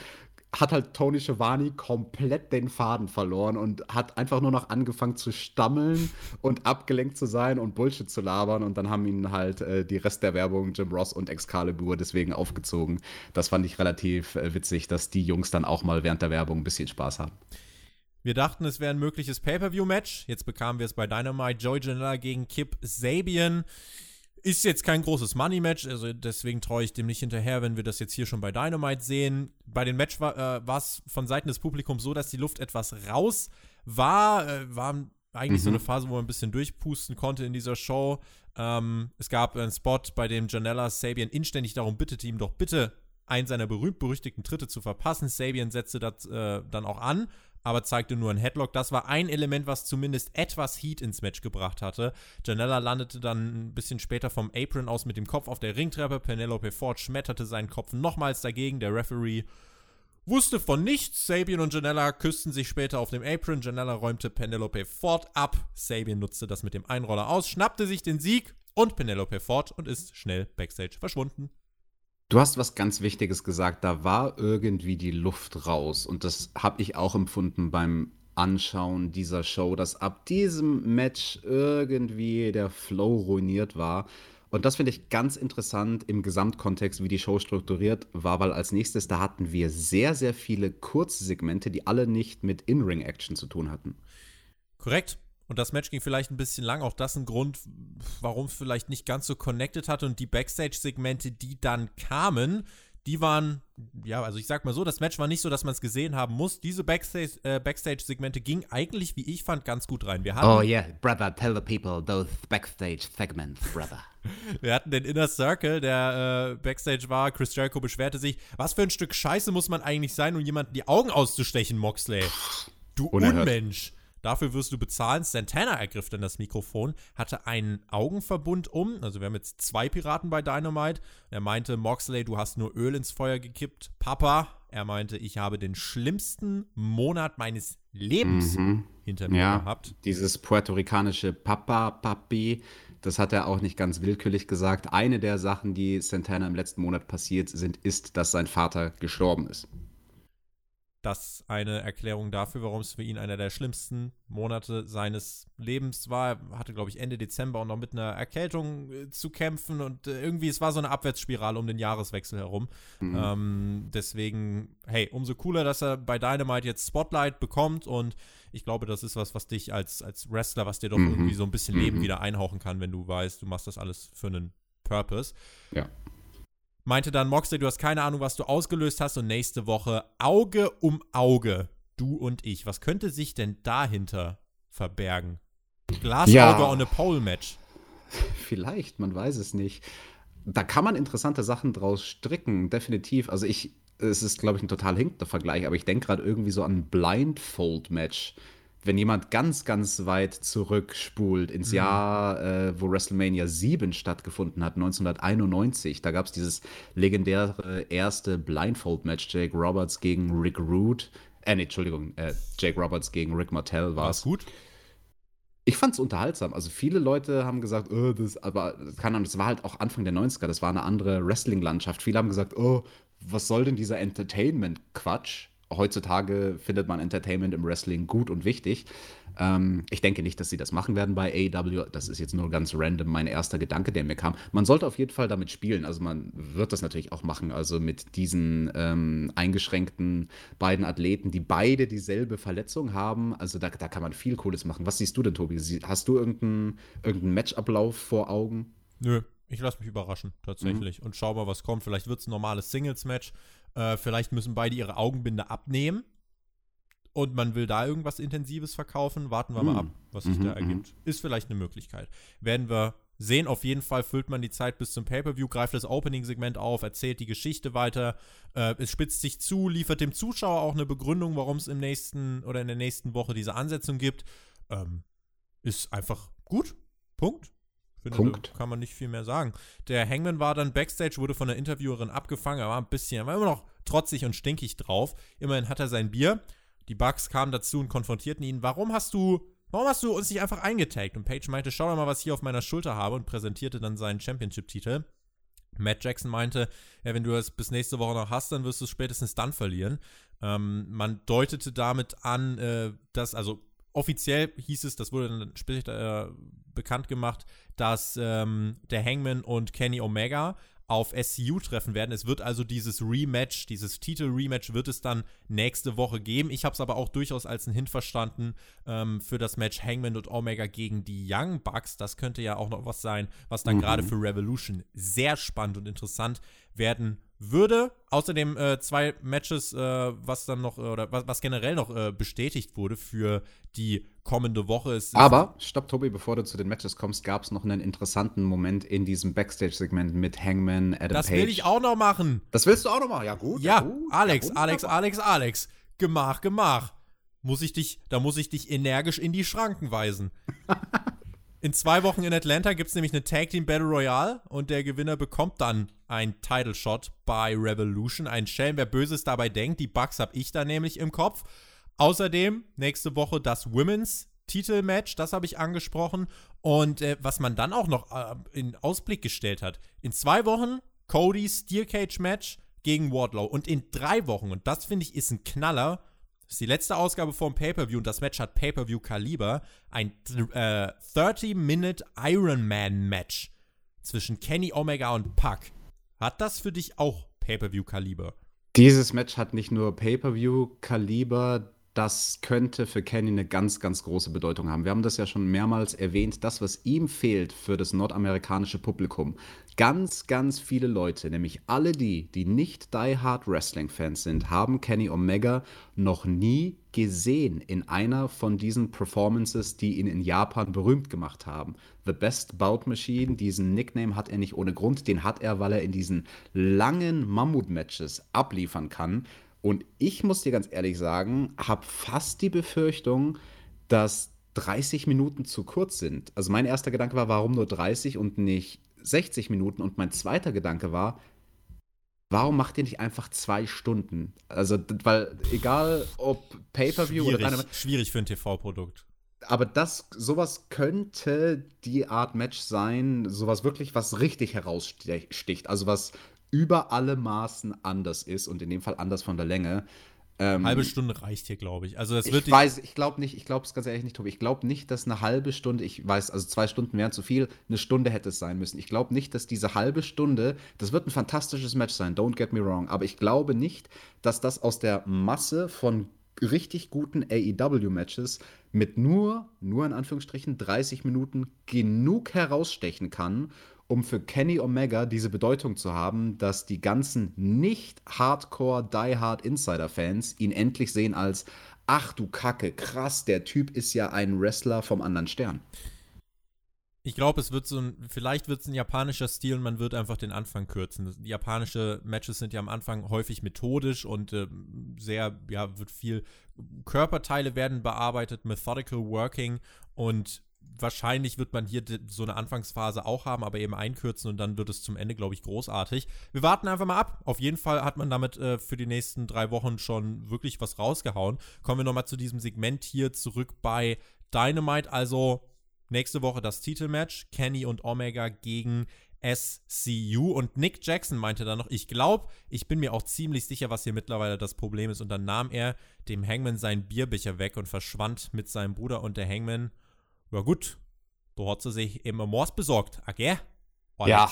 hat halt Tony Schiavone komplett den Faden verloren und hat einfach nur noch angefangen zu stammeln und abgelenkt zu sein und Bullshit zu labern. Und dann haben ihn halt äh, die Rest der Werbung, Jim Ross und Excalibur, deswegen aufgezogen. Das fand ich relativ äh, witzig, dass die Jungs dann auch mal während der Werbung ein bisschen Spaß haben. Wir dachten, es wäre ein mögliches Pay-Per-View-Match. Jetzt bekamen wir es bei Dynamite. Joey Janela gegen Kip Sabian. Ist jetzt kein großes Money-Match, also deswegen traue ich dem nicht hinterher, wenn wir das jetzt hier schon bei Dynamite sehen. Bei den Match war äh, es von Seiten des Publikums so, dass die Luft etwas raus war. Äh, war eigentlich mhm. so eine Phase, wo man ein bisschen durchpusten konnte in dieser Show. Ähm, es gab einen Spot, bei dem Janella Sabian inständig darum bittete, ihm doch bitte einen seiner berühmt-berüchtigten Tritte zu verpassen. Sabian setzte das äh, dann auch an, aber zeigte nur einen Headlock. Das war ein Element, was zumindest etwas Heat ins Match gebracht hatte. Janella landete dann ein bisschen später vom Apron aus mit dem Kopf auf der Ringtreppe. Penelope Ford schmetterte seinen Kopf nochmals dagegen. Der Referee wusste von nichts. Sabian und Janella küssten sich später auf dem Apron. Janella räumte Penelope Ford ab. Sabian nutzte das mit dem Einroller aus, schnappte sich den Sieg und Penelope Ford und ist schnell backstage verschwunden. Du hast was ganz Wichtiges gesagt. Da war irgendwie die Luft raus. Und das habe ich auch empfunden beim Anschauen dieser Show, dass ab diesem Match irgendwie der Flow ruiniert war. Und das finde ich ganz interessant im Gesamtkontext, wie die Show strukturiert war, weil als nächstes da hatten wir sehr, sehr viele Kurzsegmente, die alle nicht mit In-Ring-Action zu tun hatten. Korrekt. Und das Match ging vielleicht ein bisschen lang. Auch das ein Grund, warum es vielleicht nicht ganz so connected hat. Und die Backstage-Segmente, die dann kamen, die waren, ja, also ich sag mal so, das Match war nicht so, dass man es gesehen haben muss. Diese Backstage, äh, Backstage-Segmente gingen eigentlich, wie ich fand, ganz gut rein. Wir hatten, oh yeah, brother, tell the people those Backstage-Segments, brother. Wir hatten den Inner Circle, der äh, Backstage war. Chris Jericho beschwerte sich, was für ein Stück Scheiße muss man eigentlich sein, um jemanden die Augen auszustechen, Moxley? Du Unerhört. Unmensch. Dafür wirst du bezahlen. Santana ergriff dann das Mikrofon, hatte einen Augenverbund um. Also wir haben jetzt zwei Piraten bei Dynamite. Er meinte, Moxley, du hast nur Öl ins Feuer gekippt. Papa, er meinte, ich habe den schlimmsten Monat meines Lebens hinter mir Mhm. Ja, gehabt. dieses puerto-ricanische Papa, Papi, das hat er auch nicht ganz willkürlich gesagt. Eine der Sachen, die Santana im letzten Monat passiert sind, ist, dass sein Vater gestorben ist. Das eine Erklärung dafür, warum es für ihn einer der schlimmsten Monate seines Lebens war. Er hatte, glaube ich, Ende Dezember auch noch mit einer Erkältung äh, zu kämpfen und äh, irgendwie, es war so eine Abwärtsspirale um den Jahreswechsel herum. Ähm, deswegen, hey, umso cooler, dass er bei Dynamite jetzt Spotlight bekommt und ich glaube, das ist was, was dich als, als Wrestler, was dir doch Mhm. irgendwie so ein bisschen Leben Mhm. wieder einhauchen kann, wenn du weißt, du machst das alles für einen Purpose. Ja. Meinte dann Moxley, du hast keine Ahnung, was du ausgelöst hast und nächste Woche Auge um Auge, du und ich. Was könnte sich denn dahinter verbergen? Glasauge Ja. on a Pole Match. Vielleicht, man weiß es nicht. Da kann man interessante Sachen draus stricken, definitiv. Also ich, es ist, glaube ich, ein total hinkender Vergleich, aber ich denke gerade irgendwie so an ein Blindfold-Match. Wenn jemand ganz, ganz weit zurückspult ins Jahr, äh, wo WrestleMania 7 stattgefunden hat, 1991, da gab es dieses legendäre erste Blindfold-Match, Jake Roberts gegen Rick Root. Äh, nee, Entschuldigung, äh, Jake Roberts gegen Rick Martell war es. gut? Ich fand es unterhaltsam. Also viele Leute haben gesagt, oh, das, aber keine Ahnung, das war halt auch Anfang der 90er, das war eine andere Wrestling-Landschaft. Viele haben gesagt, oh, was soll denn dieser Entertainment-Quatsch? Heutzutage findet man Entertainment im Wrestling gut und wichtig. Ähm, ich denke nicht, dass sie das machen werden bei AEW. Das ist jetzt nur ganz random mein erster Gedanke, der mir kam. Man sollte auf jeden Fall damit spielen. Also man wird das natürlich auch machen. Also mit diesen ähm, eingeschränkten beiden Athleten, die beide dieselbe Verletzung haben. Also da, da kann man viel Cooles machen. Was siehst du denn, Tobi? Hast du irgendeinen irgendeinen Matchablauf vor Augen? Nö, ich lasse mich überraschen, Mhm. tatsächlich. Und schau mal, was kommt. Vielleicht wird es ein normales Singles-Match. Äh, vielleicht müssen beide ihre Augenbinde abnehmen. Und man will da irgendwas Intensives verkaufen. Warten wir mal Mhm. ab, was sich Mhm, da mhm. ergibt. Ist vielleicht eine Möglichkeit. Werden wir sehen. Auf jeden Fall füllt man die Zeit bis zum Pay-Per-View, greift das Opening-Segment auf, erzählt die Geschichte weiter. Äh, es spitzt sich zu, liefert dem Zuschauer auch eine Begründung, warum es im nächsten oder in der nächsten Woche diese Ansetzung gibt. Ähm, ist einfach gut. Punkt. Finde, Punkt. da kann man nicht viel mehr sagen. Der Hangman war dann backstage, wurde von der Interviewerin abgefangen. Er war ein bisschen, er war immer noch trotzig und stinkig drauf. Immerhin hat er sein Bier. Die Bugs kamen dazu und konfrontierten ihn. Warum hast du, warum hast du uns nicht einfach eingetaggt? Und Page meinte, schau doch mal, was ich hier auf meiner Schulter habe und präsentierte dann seinen Championship-Titel. Matt Jackson meinte, ja, wenn du es bis nächste Woche noch hast, dann wirst du es spätestens dann verlieren. Ähm, man deutete damit an, äh, dass, also offiziell hieß es, das wurde dann später äh, bekannt gemacht, dass ähm, der Hangman und Kenny Omega auf SCU treffen werden. Es wird also dieses Rematch, dieses Titel-Rematch wird es dann nächste Woche geben. Ich habe es aber auch durchaus als einen Hint verstanden ähm, für das Match Hangman und Omega gegen die Young Bucks. Das könnte ja auch noch was sein, was dann Mhm. gerade für Revolution sehr spannend und interessant werden würde. Außerdem äh, zwei Matches, äh, was dann noch, äh, oder was, was generell noch äh, bestätigt wurde für die kommende Woche. Es ist- Aber, stopp, Tobi, bevor du zu den Matches kommst, gab es noch einen interessanten Moment in diesem Backstage-Segment mit Hangman, Adam das Page. will ich auch noch machen. Das willst du auch noch machen? Ja, gut. Ja, gut, Alex, ja, Alex. Alex, Alex. Gemach, gemach. muss ich dich, da muss ich dich energisch in die Schranken weisen. In zwei Wochen in Atlanta gibt es nämlich eine Tag Team Battle Royale und der Gewinner bekommt dann ein Title Shot bei Revolution. Ein Schelm, wer Böses dabei denkt. Die Bugs habe ich da nämlich im Kopf. Außerdem nächste Woche das Women's Titelmatch, das habe ich angesprochen. Und äh, was man dann auch noch äh, in Ausblick gestellt hat. In zwei Wochen Cody Steel Cage Match gegen Wardlow. Und in drei Wochen, und das finde ich ist ein Knaller, ist die letzte Ausgabe vom Pay-Per-View und das Match hat Pay-Per-View-Kaliber. Ein äh, 30-Minute Ironman-Match zwischen Kenny Omega und Puck. Hat das für dich auch Pay-Per-View-Kaliber? Dieses Match hat nicht nur Pay-Per-View-Kaliber, das könnte für Kenny eine ganz, ganz große Bedeutung haben. Wir haben das ja schon mehrmals erwähnt, das, was ihm fehlt für das nordamerikanische Publikum. Ganz, ganz viele Leute, nämlich alle die, die nicht Die Hard Wrestling-Fans sind, haben Kenny Omega noch nie gesehen in einer von diesen Performances, die ihn in Japan berühmt gemacht haben. The Best Bout Machine, diesen Nickname hat er nicht ohne Grund, den hat er, weil er in diesen langen Mammut-Matches abliefern kann. Und ich muss dir ganz ehrlich sagen, habe fast die Befürchtung, dass 30 Minuten zu kurz sind. Also mein erster Gedanke war, warum nur 30 und nicht 60 Minuten? Und mein zweiter Gedanke war, warum macht ihr nicht einfach zwei Stunden? Also, weil egal ob Pay-Per-View oder Schwierig, schwierig für ein TV-Produkt. aber das, sowas könnte die Art Match sein, sowas wirklich, was richtig heraussticht. Also was über alle Maßen anders ist und in dem Fall anders von der Länge. Ähm, Halbe Stunde reicht hier, glaube ich. Also das ich wird die- weiß, ich glaube nicht, ich glaube es ganz ehrlich nicht, Tobi. Ich glaube nicht, dass eine halbe Stunde, ich weiß, also zwei Stunden wären zu viel, eine Stunde hätte es sein müssen. Ich glaube nicht, dass diese halbe Stunde, das wird ein fantastisches Match sein, don't get me wrong, aber ich glaube nicht, dass das aus der Masse von richtig guten AEW-Matches mit nur, nur in Anführungsstrichen 30 Minuten genug herausstechen kann, um für Kenny Omega diese Bedeutung zu haben, dass die ganzen nicht Hardcore Die Hard Insider Fans ihn endlich sehen als ach du Kacke, krass, der Typ ist ja ein Wrestler vom anderen Stern. Ich glaube, es wird so ein, vielleicht wird es ein japanischer Stil und man wird einfach den Anfang kürzen. Japanische Matches sind ja am Anfang häufig methodisch und äh, sehr, ja, wird viel, Körperteile werden bearbeitet, methodical working und wahrscheinlich wird man hier so eine Anfangsphase auch haben, aber eben einkürzen und dann wird es zum Ende, glaube ich, großartig. Wir warten einfach mal ab. Auf jeden Fall hat man damit äh, für die nächsten drei Wochen schon wirklich was rausgehauen. Kommen wir nochmal zu diesem Segment hier zurück bei Dynamite. Also nächste Woche das Titelmatch. Kenny und Omega gegen SCU. Und Nick Jackson meinte dann noch, ich glaube, ich bin mir auch ziemlich sicher, was hier mittlerweile das Problem ist. Und dann nahm er dem Hangman seinen Bierbecher weg und verschwand mit seinem Bruder und der Hangman. Ja gut, da hat sie sich immer Mors besorgt, okay? Ja,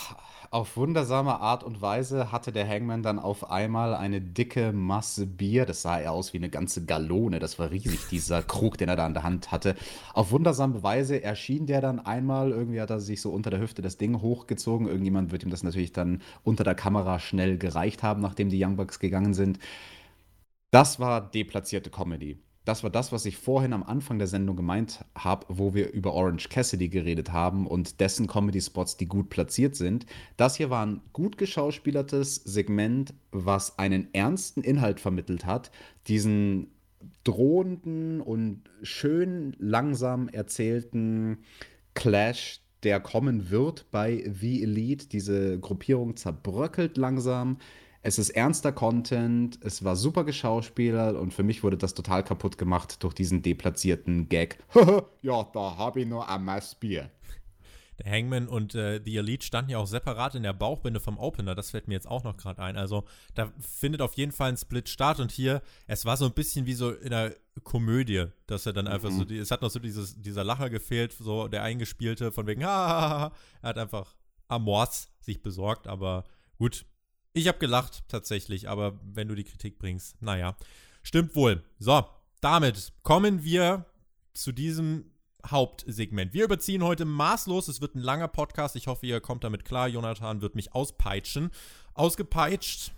auf wundersame Art und Weise hatte der Hangman dann auf einmal eine dicke Masse Bier. Das sah eher aus wie eine ganze Gallone. Das war riesig, dieser Krug, den er da in der Hand hatte. Auf wundersame Weise erschien der dann einmal. Irgendwie hat er sich so unter der Hüfte das Ding hochgezogen. Irgendjemand wird ihm das natürlich dann unter der Kamera schnell gereicht haben, nachdem die Young Bucks gegangen sind. Das war deplatzierte Comedy. Das war das, was ich vorhin am Anfang der Sendung gemeint habe, wo wir über Orange Cassidy geredet haben und dessen Comedy-Spots, die gut platziert sind. Das hier war ein gut geschauspielertes Segment, was einen ernsten Inhalt vermittelt hat. Diesen drohenden und schön langsam erzählten Clash, der kommen wird bei The Elite. Diese Gruppierung zerbröckelt langsam. Es ist ernster Content, es war super geschauspielert und für mich wurde das total kaputt gemacht durch diesen deplatzierten Gag. ja, da habe ich nur ein Maß Bier. Der Hangman und äh, The Elite standen ja auch separat in der Bauchbinde vom Opener. Das fällt mir jetzt auch noch gerade ein. Also da findet auf jeden Fall ein Split statt. Und hier, es war so ein bisschen wie so in einer Komödie, dass er dann einfach so, die, es hat noch so dieses, dieser Lacher gefehlt, so der eingespielte, von wegen, ha, er hat einfach Amors sich besorgt. Aber gut, ich habe gelacht tatsächlich. Aber wenn du die Kritik bringst, naja, stimmt wohl. So, damit kommen wir zu diesem Hauptsegment. Wir überziehen heute maßlos. Es wird ein langer Podcast. Ich hoffe, ihr kommt damit klar. Jonathan wird mich auspeitschen. Ausgepeitscht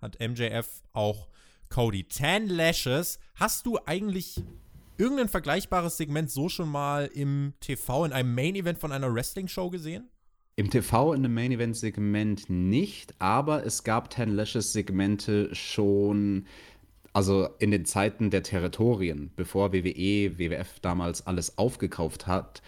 hat MJF auch Cody. Ten Lashes. Hast du eigentlich irgendein vergleichbares Segment so schon mal im TV in einem Main Event von einer Wrestling-Show gesehen? Im TV in einem Main Event Segment nicht, aber es gab Ten Lashes Segmente schon also in den Zeiten der Territorien, bevor WWE, WWF damals alles aufgekauft hat,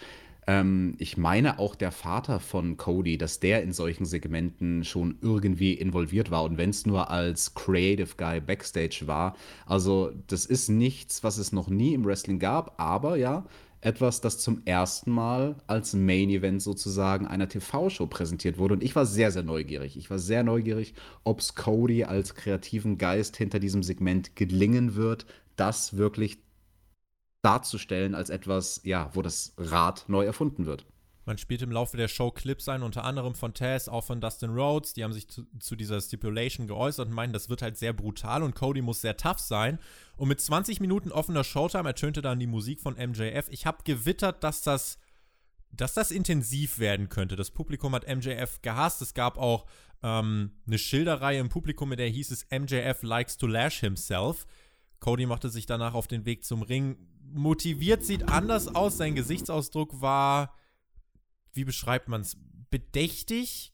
ähm, ich meine auch der Vater von Cody, dass der in solchen Segmenten schon irgendwie involviert war und wenn es nur als Creative Guy backstage war. Also das ist nichts, was es noch nie im Wrestling gab, aber ja, etwas, das zum ersten Mal als Main Event sozusagen einer TV-Show präsentiert wurde. Und ich war sehr, sehr neugierig. Ich war sehr neugierig, ob es Cody als kreativen Geist hinter diesem Segment gelingen wird, das wirklich darzustellen als etwas, ja, wo das Rad neu erfunden wird. Man spielt im Laufe der Show Clips ein, unter anderem von Taz, auch von Dustin Rhodes. Die haben sich zu, zu, dieser Stipulation geäußert und meinen, das wird halt sehr brutal und Cody muss sehr tough sein. Und mit 20 Minuten offener Showtime ertönte dann die Musik von MJF. Ich habe gewittert, dass das, dass das intensiv werden könnte. Das Publikum hat MJF gehasst. Es gab auch ähm, eine Schilderreihe im Publikum, mit der hieß es MJF likes to lash himself. Cody machte sich danach auf den Weg zum Ring motiviert sieht anders aus. Sein Gesichtsausdruck war, wie beschreibt man es, bedächtig,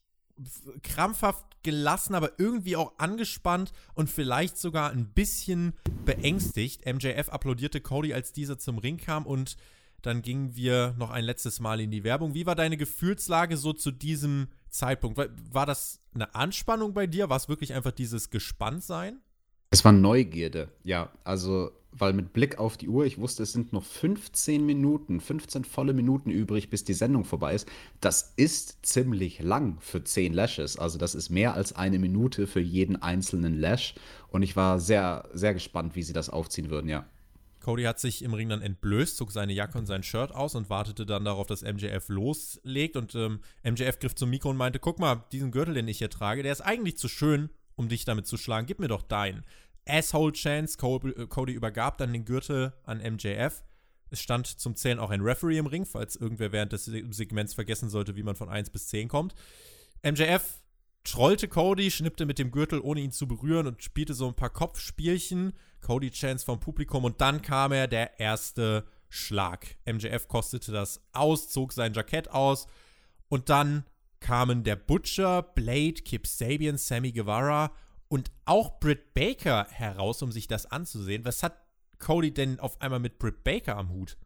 krampfhaft gelassen, aber irgendwie auch angespannt und vielleicht sogar ein bisschen beängstigt. MJF applaudierte Cody, als dieser zum Ring kam und dann gingen wir noch ein letztes Mal in die Werbung. Wie war deine Gefühlslage so zu diesem Zeitpunkt? War das eine Anspannung bei dir? War es wirklich einfach dieses Gespanntsein? Es war Neugierde, ja. Also weil mit Blick auf die Uhr, ich wusste, es sind noch 15 Minuten, 15 volle Minuten übrig, bis die Sendung vorbei ist. Das ist ziemlich lang für 10 Lashes. Also das ist mehr als eine Minute für jeden einzelnen Lash. Und ich war sehr, sehr gespannt, wie sie das aufziehen würden, ja. Cody hat sich im Ring dann entblößt, zog seine Jacke und sein Shirt aus und wartete dann darauf, dass MJF loslegt. Und ähm, MJF griff zum Mikro und meinte: Guck mal, diesen Gürtel, den ich hier trage, der ist eigentlich zu schön, um dich damit zu schlagen. Gib mir doch deinen. Asshole Chance. Äh, Cody übergab dann den Gürtel an MJF. Es stand zum Zählen auch ein Referee im Ring, falls irgendwer während des Segments vergessen sollte, wie man von 1 bis 10 kommt. MJF trollte Cody, schnippte mit dem Gürtel, ohne ihn zu berühren und spielte so ein paar Kopfspielchen. Cody Chance vom Publikum und dann kam er, der erste Schlag. MJF kostete das aus, zog sein Jackett aus und dann kamen der Butcher, Blade, Kip Sabian, Sammy Guevara und auch Britt Baker heraus, um sich das anzusehen. Was hat Cody denn auf einmal mit Britt Baker am Hut?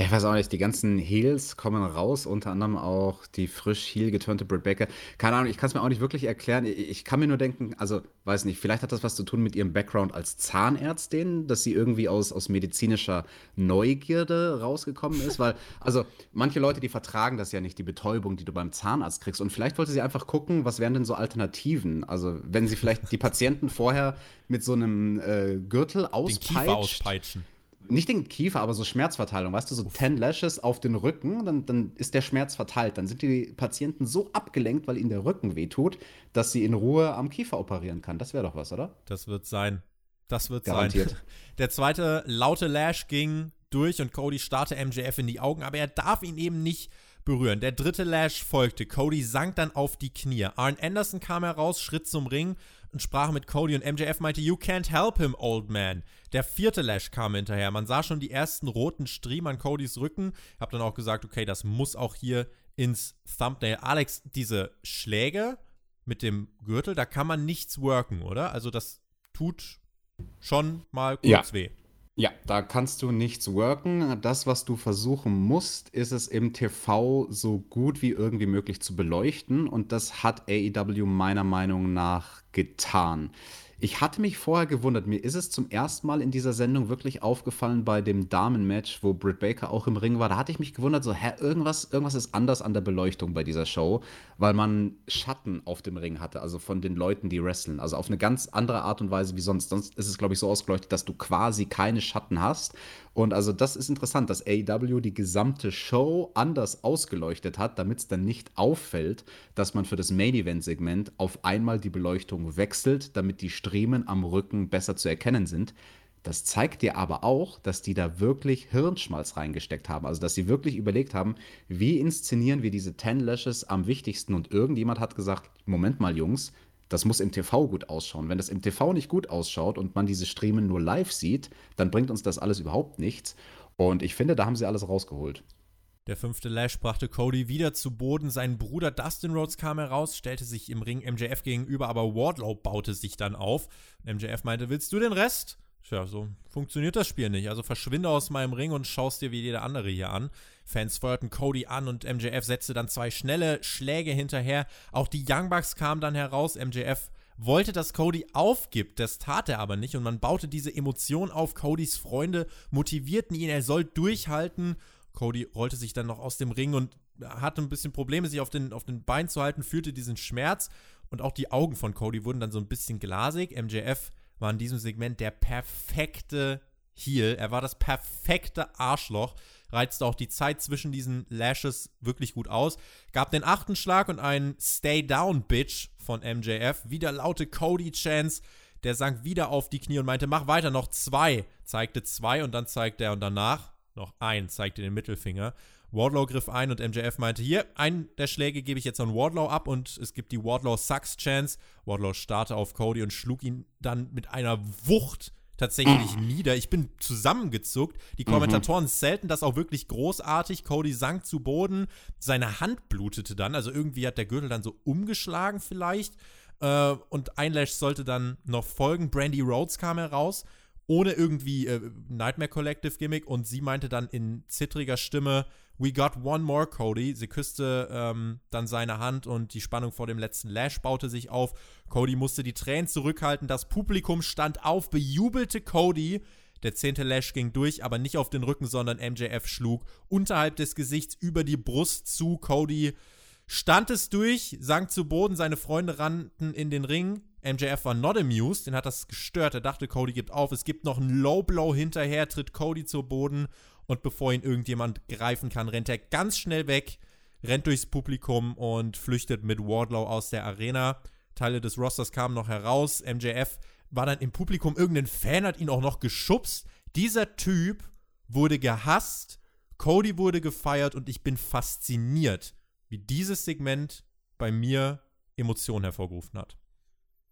Ja, ich weiß auch nicht, die ganzen Heels kommen raus, unter anderem auch die frisch heel geturnte Britt Baker. Keine Ahnung, ich kann es mir auch nicht wirklich erklären. Ich kann mir nur denken, also weiß nicht, vielleicht hat das was zu tun mit ihrem Background als Zahnärztin, dass sie irgendwie aus, aus medizinischer Neugierde rausgekommen ist, weil, also manche Leute, die vertragen das ja nicht, die Betäubung, die du beim Zahnarzt kriegst. Und vielleicht wollte sie einfach gucken, was wären denn so Alternativen? Also, wenn sie vielleicht die Patienten vorher mit so einem äh, Gürtel auspeitscht. Den Kiefer auspeitschen nicht den Kiefer, aber so Schmerzverteilung, weißt du, so 10 Lashes auf den Rücken, dann, dann ist der Schmerz verteilt. Dann sind die Patienten so abgelenkt, weil ihnen der Rücken wehtut, dass sie in Ruhe am Kiefer operieren kann. Das wäre doch was, oder? Das wird sein. Das wird Garantiert. sein. Der zweite laute Lash ging durch und Cody starrte MJF in die Augen, aber er darf ihn eben nicht berühren. Der dritte Lash folgte. Cody sank dann auf die Knie. Arn Anderson kam heraus, schritt zum Ring und sprach mit Cody und MJF meinte, You can't help him, old man. Der vierte Lash kam hinterher. Man sah schon die ersten roten Striemen an Codys Rücken. Hab dann auch gesagt, okay, das muss auch hier ins Thumbnail. Alex, diese Schläge mit dem Gürtel, da kann man nichts worken, oder? Also das tut schon mal kurz ja. weh. Ja, da kannst du nichts worken. Das, was du versuchen musst, ist es im TV so gut wie irgendwie möglich zu beleuchten. Und das hat AEW meiner Meinung nach getan. Ich hatte mich vorher gewundert, mir ist es zum ersten Mal in dieser Sendung wirklich aufgefallen bei dem Damenmatch, wo Britt Baker auch im Ring war. Da hatte ich mich gewundert, so, hä, irgendwas, irgendwas ist anders an der Beleuchtung bei dieser Show, weil man Schatten auf dem Ring hatte, also von den Leuten, die wresteln. Also auf eine ganz andere Art und Weise wie sonst. Sonst ist es, glaube ich, so ausgeleuchtet, dass du quasi keine Schatten hast. Und also das ist interessant, dass AEW die gesamte Show anders ausgeleuchtet hat, damit es dann nicht auffällt, dass man für das Main Event Segment auf einmal die Beleuchtung wechselt, damit die Striemen am Rücken besser zu erkennen sind. Das zeigt dir aber auch, dass die da wirklich Hirnschmalz reingesteckt haben. Also, dass sie wirklich überlegt haben, wie inszenieren wir diese 10 Lashes am wichtigsten. Und irgendjemand hat gesagt: Moment mal, Jungs, das muss im TV gut ausschauen. Wenn das im TV nicht gut ausschaut und man diese Streamen nur live sieht, dann bringt uns das alles überhaupt nichts. Und ich finde, da haben sie alles rausgeholt. Der fünfte Lash brachte Cody wieder zu Boden. Sein Bruder Dustin Rhodes kam heraus, stellte sich im Ring MJF gegenüber, aber Wardlow baute sich dann auf. MJF meinte, willst du den Rest? Tja, so funktioniert das Spiel nicht. Also verschwinde aus meinem Ring und schaust dir wie jeder andere hier an. Fans feuerten Cody an und MJF setzte dann zwei schnelle Schläge hinterher. Auch die Young Bucks kamen dann heraus. MJF wollte, dass Cody aufgibt. Das tat er aber nicht und man baute diese Emotion auf. Codys Freunde motivierten ihn, er soll durchhalten. Cody rollte sich dann noch aus dem Ring und hatte ein bisschen Probleme, sich auf den, auf den Beinen zu halten, fühlte diesen Schmerz und auch die Augen von Cody wurden dann so ein bisschen glasig. MJF war in diesem Segment der perfekte Heel. Er war das perfekte Arschloch. Reizte auch die Zeit zwischen diesen Lashes wirklich gut aus. Gab den achten Schlag und einen Stay Down Bitch von MJF. Wieder laute Cody-Chance. Der sank wieder auf die Knie und meinte, mach weiter, noch zwei. Zeigte zwei und dann zeigte er und danach noch ein, zeigte den Mittelfinger. Wardlow griff ein und MJF meinte, hier, einen der Schläge gebe ich jetzt an Wardlow ab und es gibt die Wardlow Sucks Chance. Wardlow starrte auf Cody und schlug ihn dann mit einer Wucht tatsächlich mhm. nieder. Ich bin zusammengezuckt. Die Kommentatoren mhm. zählten das auch wirklich großartig. Cody sank zu Boden. Seine Hand blutete dann. Also irgendwie hat der Gürtel dann so umgeschlagen vielleicht. Äh, und ein Lash sollte dann noch folgen. Brandy Rhodes kam heraus. Ohne irgendwie äh, Nightmare Collective Gimmick. Und sie meinte dann in zittriger Stimme, We got one more, Cody. Sie küsste ähm, dann seine Hand und die Spannung vor dem letzten Lash baute sich auf. Cody musste die Tränen zurückhalten. Das Publikum stand auf, bejubelte Cody. Der zehnte Lash ging durch, aber nicht auf den Rücken, sondern MJF schlug unterhalb des Gesichts über die Brust zu. Cody stand es durch, sank zu Boden, seine Freunde rannten in den Ring. MJF war not amused, den hat das gestört. Er dachte, Cody gibt auf. Es gibt noch einen Low Blow hinterher, tritt Cody zu Boden und bevor ihn irgendjemand greifen kann, rennt er ganz schnell weg, rennt durchs Publikum und flüchtet mit Wardlow aus der Arena. Teile des Rosters kamen noch heraus. MJF war dann im Publikum, irgendein Fan hat ihn auch noch geschubst. Dieser Typ wurde gehasst, Cody wurde gefeiert und ich bin fasziniert, wie dieses Segment bei mir Emotionen hervorgerufen hat.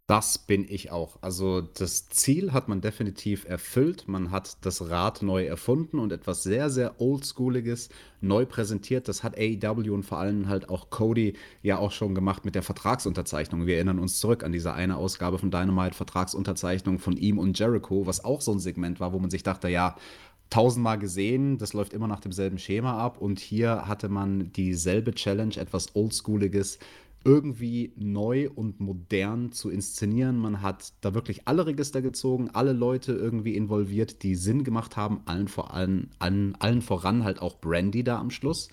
Das bin ich auch. Also das Ziel hat man definitiv erfüllt. Man hat das Rad neu erfunden und etwas sehr, sehr Oldschooliges neu präsentiert. Das hat AEW und vor allem halt auch Cody ja auch schon gemacht mit der Vertragsunterzeichnung. Wir erinnern uns zurück an diese eine Ausgabe von Dynamite, Vertragsunterzeichnung von ihm und Jericho, was auch so ein Segment war, wo man sich dachte, ja, tausendmal gesehen, das läuft immer nach demselben Schema ab und hier hatte man dieselbe Challenge, etwas Oldschooliges irgendwie neu und modern zu inszenieren. Man hat da wirklich alle Register gezogen, alle Leute irgendwie involviert, die Sinn gemacht haben, allen, vor allen, allen, allen voran halt auch Brandy da am Schluss.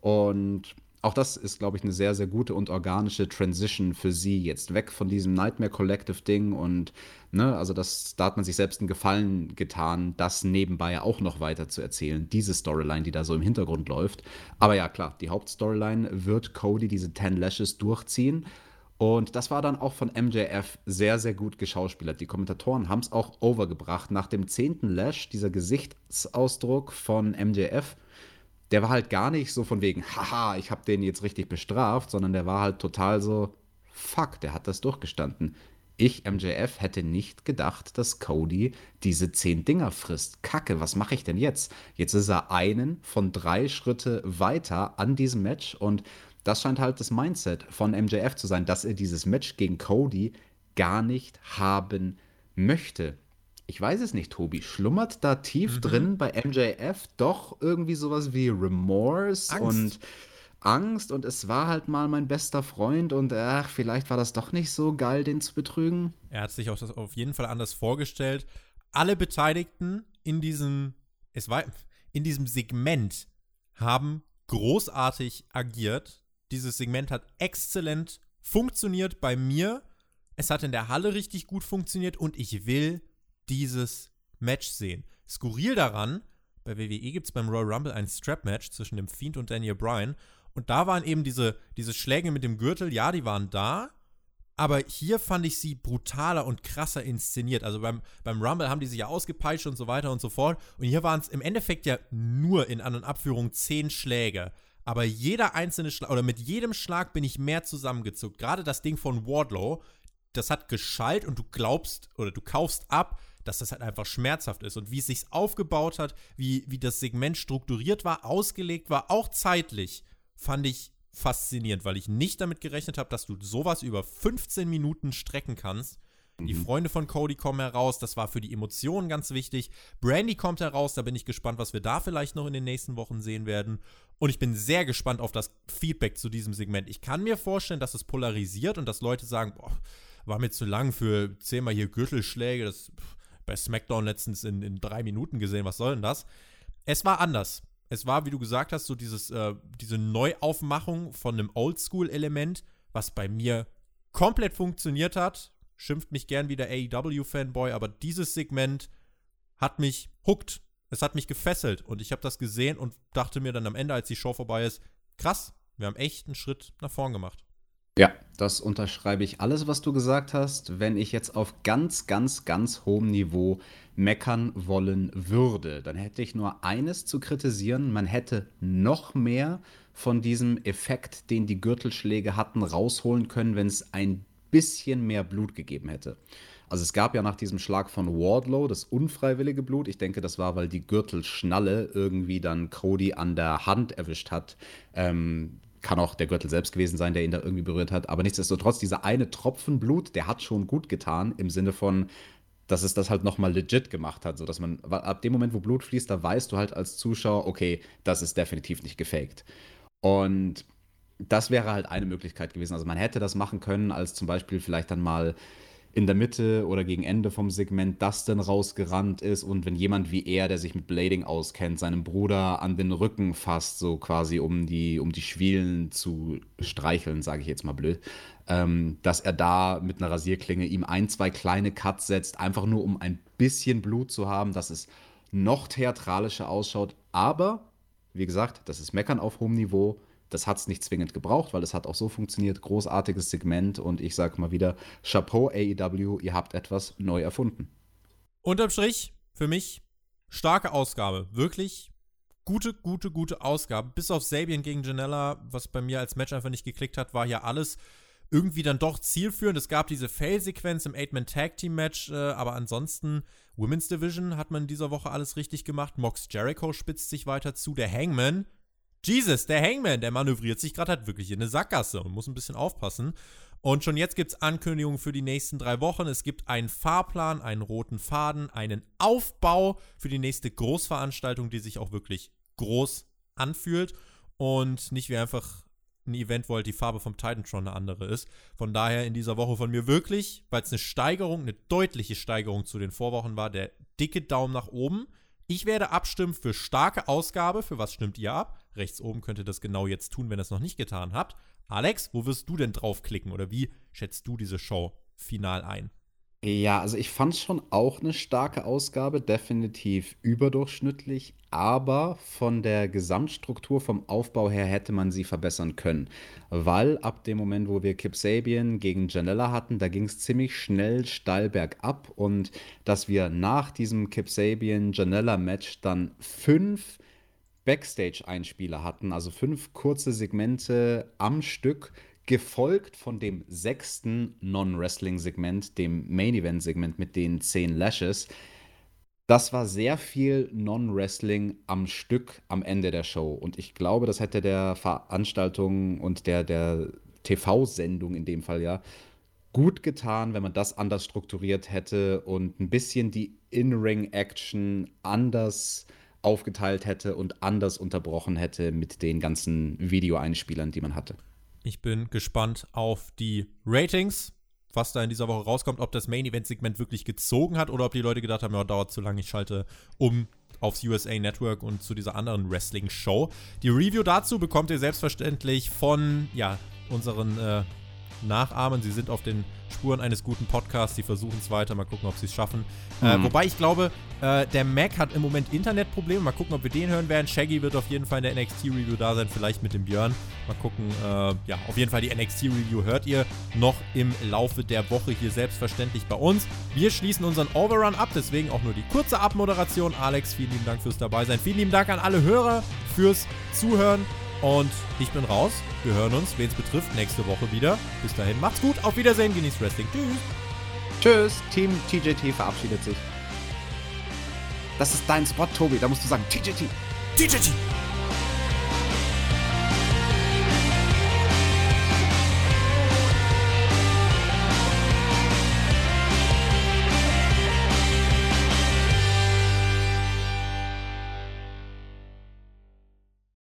Und auch das ist, glaube ich, eine sehr, sehr gute und organische Transition für sie. Jetzt weg von diesem Nightmare Collective Ding und, ne, also das, da hat man sich selbst einen Gefallen getan, das nebenbei auch noch weiter zu erzählen. Diese Storyline, die da so im Hintergrund läuft. Aber ja, klar, die Hauptstoryline wird Cody diese Ten Lashes durchziehen. Und das war dann auch von MJF sehr, sehr gut geschauspielert. Die Kommentatoren haben es auch overgebracht. Nach dem zehnten Lash, dieser Gesichtsausdruck von MJF, der war halt gar nicht so von wegen, haha, ich habe den jetzt richtig bestraft, sondern der war halt total so, fuck, der hat das durchgestanden. Ich, MJF, hätte nicht gedacht, dass Cody diese zehn Dinger frisst. Kacke, was mache ich denn jetzt? Jetzt ist er einen von drei Schritte weiter an diesem Match und das scheint halt das Mindset von MJF zu sein, dass er dieses Match gegen Cody gar nicht haben möchte ich weiß es nicht, Tobi, schlummert da tief mhm. drin bei MJF doch irgendwie sowas wie Remorse Angst. und Angst und es war halt mal mein bester Freund und ach, vielleicht war das doch nicht so geil, den zu betrügen. Er hat sich auch das auf jeden Fall anders vorgestellt. Alle Beteiligten in diesem, es war, in diesem Segment haben großartig agiert. Dieses Segment hat exzellent funktioniert bei mir. Es hat in der Halle richtig gut funktioniert und ich will dieses Match sehen. Skurril daran, bei WWE gibt es beim Royal Rumble ein Strap-Match zwischen dem Fiend und Daniel Bryan. Und da waren eben diese, diese Schläge mit dem Gürtel, ja, die waren da. Aber hier fand ich sie brutaler und krasser inszeniert. Also beim, beim Rumble haben die sich ja ausgepeitscht und so weiter und so fort. Und hier waren es im Endeffekt ja nur in An- und Abführung zehn Schläge. Aber jeder einzelne Schlag, oder mit jedem Schlag bin ich mehr zusammengezuckt. Gerade das Ding von Wardlow, das hat geschallt und du glaubst oder du kaufst ab, dass das halt einfach schmerzhaft ist und wie es sich aufgebaut hat, wie, wie das Segment strukturiert war, ausgelegt war, auch zeitlich, fand ich faszinierend, weil ich nicht damit gerechnet habe, dass du sowas über 15 Minuten strecken kannst. Die Freunde von Cody kommen heraus. Das war für die Emotionen ganz wichtig. Brandy kommt heraus. Da bin ich gespannt, was wir da vielleicht noch in den nächsten Wochen sehen werden. Und ich bin sehr gespannt auf das Feedback zu diesem Segment. Ich kann mir vorstellen, dass es polarisiert und dass Leute sagen, boah, war mir zu lang für zehnmal hier Gürtelschläge. Das bei SmackDown letztens in, in drei Minuten gesehen. Was soll denn das? Es war anders. Es war, wie du gesagt hast, so dieses, äh, diese Neuaufmachung von einem Oldschool-Element, was bei mir komplett funktioniert hat. Schimpft mich gern wie der AEW-Fanboy, aber dieses Segment hat mich hooked. Es hat mich gefesselt und ich habe das gesehen und dachte mir dann am Ende, als die Show vorbei ist, krass, wir haben echt einen Schritt nach vorn gemacht. Ja, das unterschreibe ich alles, was du gesagt hast. Wenn ich jetzt auf ganz, ganz, ganz hohem Niveau meckern wollen würde, dann hätte ich nur eines zu kritisieren. Man hätte noch mehr von diesem Effekt, den die Gürtelschläge hatten, rausholen können, wenn es ein bisschen mehr Blut gegeben hätte. Also es gab ja nach diesem Schlag von Wardlow das unfreiwillige Blut. Ich denke, das war, weil die Gürtelschnalle irgendwie dann Cody an der Hand erwischt hat. Ähm, kann auch der Gürtel selbst gewesen sein, der ihn da irgendwie berührt hat. Aber nichtsdestotrotz, dieser eine Tropfen Blut, der hat schon gut getan, im Sinne von, dass es das halt nochmal legit gemacht hat, sodass man, ab dem Moment, wo Blut fließt, da weißt du halt als Zuschauer, okay, das ist definitiv nicht gefaked. Und das wäre halt eine Möglichkeit gewesen. Also man hätte das machen können, als zum Beispiel vielleicht dann mal in der Mitte oder gegen Ende vom Segment Dustin rausgerannt ist und wenn jemand wie er, der sich mit Blading auskennt, seinem Bruder an den Rücken fasst, so quasi um die, um die Schwielen zu streicheln, sage ich jetzt mal blöd, ähm, dass er da mit einer Rasierklinge ihm ein, zwei kleine Cuts setzt, einfach nur um ein bisschen Blut zu haben, dass es noch theatralischer ausschaut. Aber, wie gesagt, das ist Meckern auf hohem Niveau das hat es nicht zwingend gebraucht, weil es hat auch so funktioniert. Großartiges Segment und ich sage mal wieder, Chapeau AEW, ihr habt etwas neu erfunden. Unterm Strich, für mich, starke Ausgabe. Wirklich gute, gute, gute Ausgabe. Bis auf Sabian gegen Janella, was bei mir als Match einfach nicht geklickt hat, war ja alles irgendwie dann doch zielführend. Es gab diese Fail-Sequenz im Eight-Man-Tag-Team-Match, äh, aber ansonsten Women's Division hat man in dieser Woche alles richtig gemacht. Mox Jericho spitzt sich weiter zu. Der Hangman Jesus, der Hangman, der manövriert sich gerade halt wirklich in eine Sackgasse und muss ein bisschen aufpassen. Und schon jetzt gibt es Ankündigungen für die nächsten drei Wochen. Es gibt einen Fahrplan, einen roten Faden, einen Aufbau für die nächste Großveranstaltung, die sich auch wirklich groß anfühlt und nicht wie einfach ein Event, wo halt die Farbe vom Titantron eine andere ist. Von daher in dieser Woche von mir wirklich, weil es eine Steigerung, eine deutliche Steigerung zu den Vorwochen war, der dicke Daumen nach oben. Ich werde abstimmen für starke Ausgabe. Für was stimmt ihr ab? Rechts oben könnt ihr das genau jetzt tun, wenn ihr es noch nicht getan habt. Alex, wo wirst du denn draufklicken oder wie schätzt du diese Show final ein? Ja, also ich fand schon auch eine starke Ausgabe, definitiv überdurchschnittlich, aber von der Gesamtstruktur, vom Aufbau her hätte man sie verbessern können. Weil ab dem Moment, wo wir Kip Sabian gegen Janella hatten, da ging es ziemlich schnell steil bergab und dass wir nach diesem Kip Sabian-Janella-Match dann fünf Backstage-Einspieler hatten, also fünf kurze Segmente am Stück, gefolgt von dem sechsten Non-Wrestling-Segment, dem Main-Event-Segment mit den zehn Lashes. Das war sehr viel Non-Wrestling am Stück am Ende der Show. Und ich glaube, das hätte der Veranstaltung und der, der TV-Sendung in dem Fall ja gut getan, wenn man das anders strukturiert hätte und ein bisschen die In-Ring-Action anders aufgeteilt hätte und anders unterbrochen hätte mit den ganzen Videoeinspielern, die man hatte. Ich bin gespannt auf die Ratings, was da in dieser Woche rauskommt, ob das Main Event Segment wirklich gezogen hat oder ob die Leute gedacht haben, ja, dauert zu lange, ich schalte um aufs USA Network und zu dieser anderen Wrestling Show. Die Review dazu bekommt ihr selbstverständlich von ja, unseren äh, Nachahmern. Sie sind auf den Spuren eines guten Podcasts. Sie versuchen es weiter. Mal gucken, ob sie es schaffen. Äh, mhm. Äh, wobei ich glaube, äh, der Mac hat im Moment Internetprobleme. Mal gucken, ob wir den hören werden. Shaggy wird auf jeden Fall in der NXT-Review da sein. Vielleicht mit dem Björn. Mal gucken. Äh, ja, auf jeden Fall die NXT-Review hört ihr noch im Laufe der Woche hier selbstverständlich bei uns. Wir schließen unseren Overrun ab. Deswegen auch nur die kurze Abmoderation. Alex, vielen lieben Dank fürs Dabeisein. Vielen lieben Dank an alle Hörer fürs Zuhören. Und ich bin raus. Wir hören uns, wen es betrifft, nächste Woche wieder. Bis dahin, macht's gut, auf Wiedersehen, genießt Wrestling. Tschüss. Tschüss, Team TJT verabschiedet sich. Das ist dein Spot, Tobi. Da musst du sagen, TJT. TJT.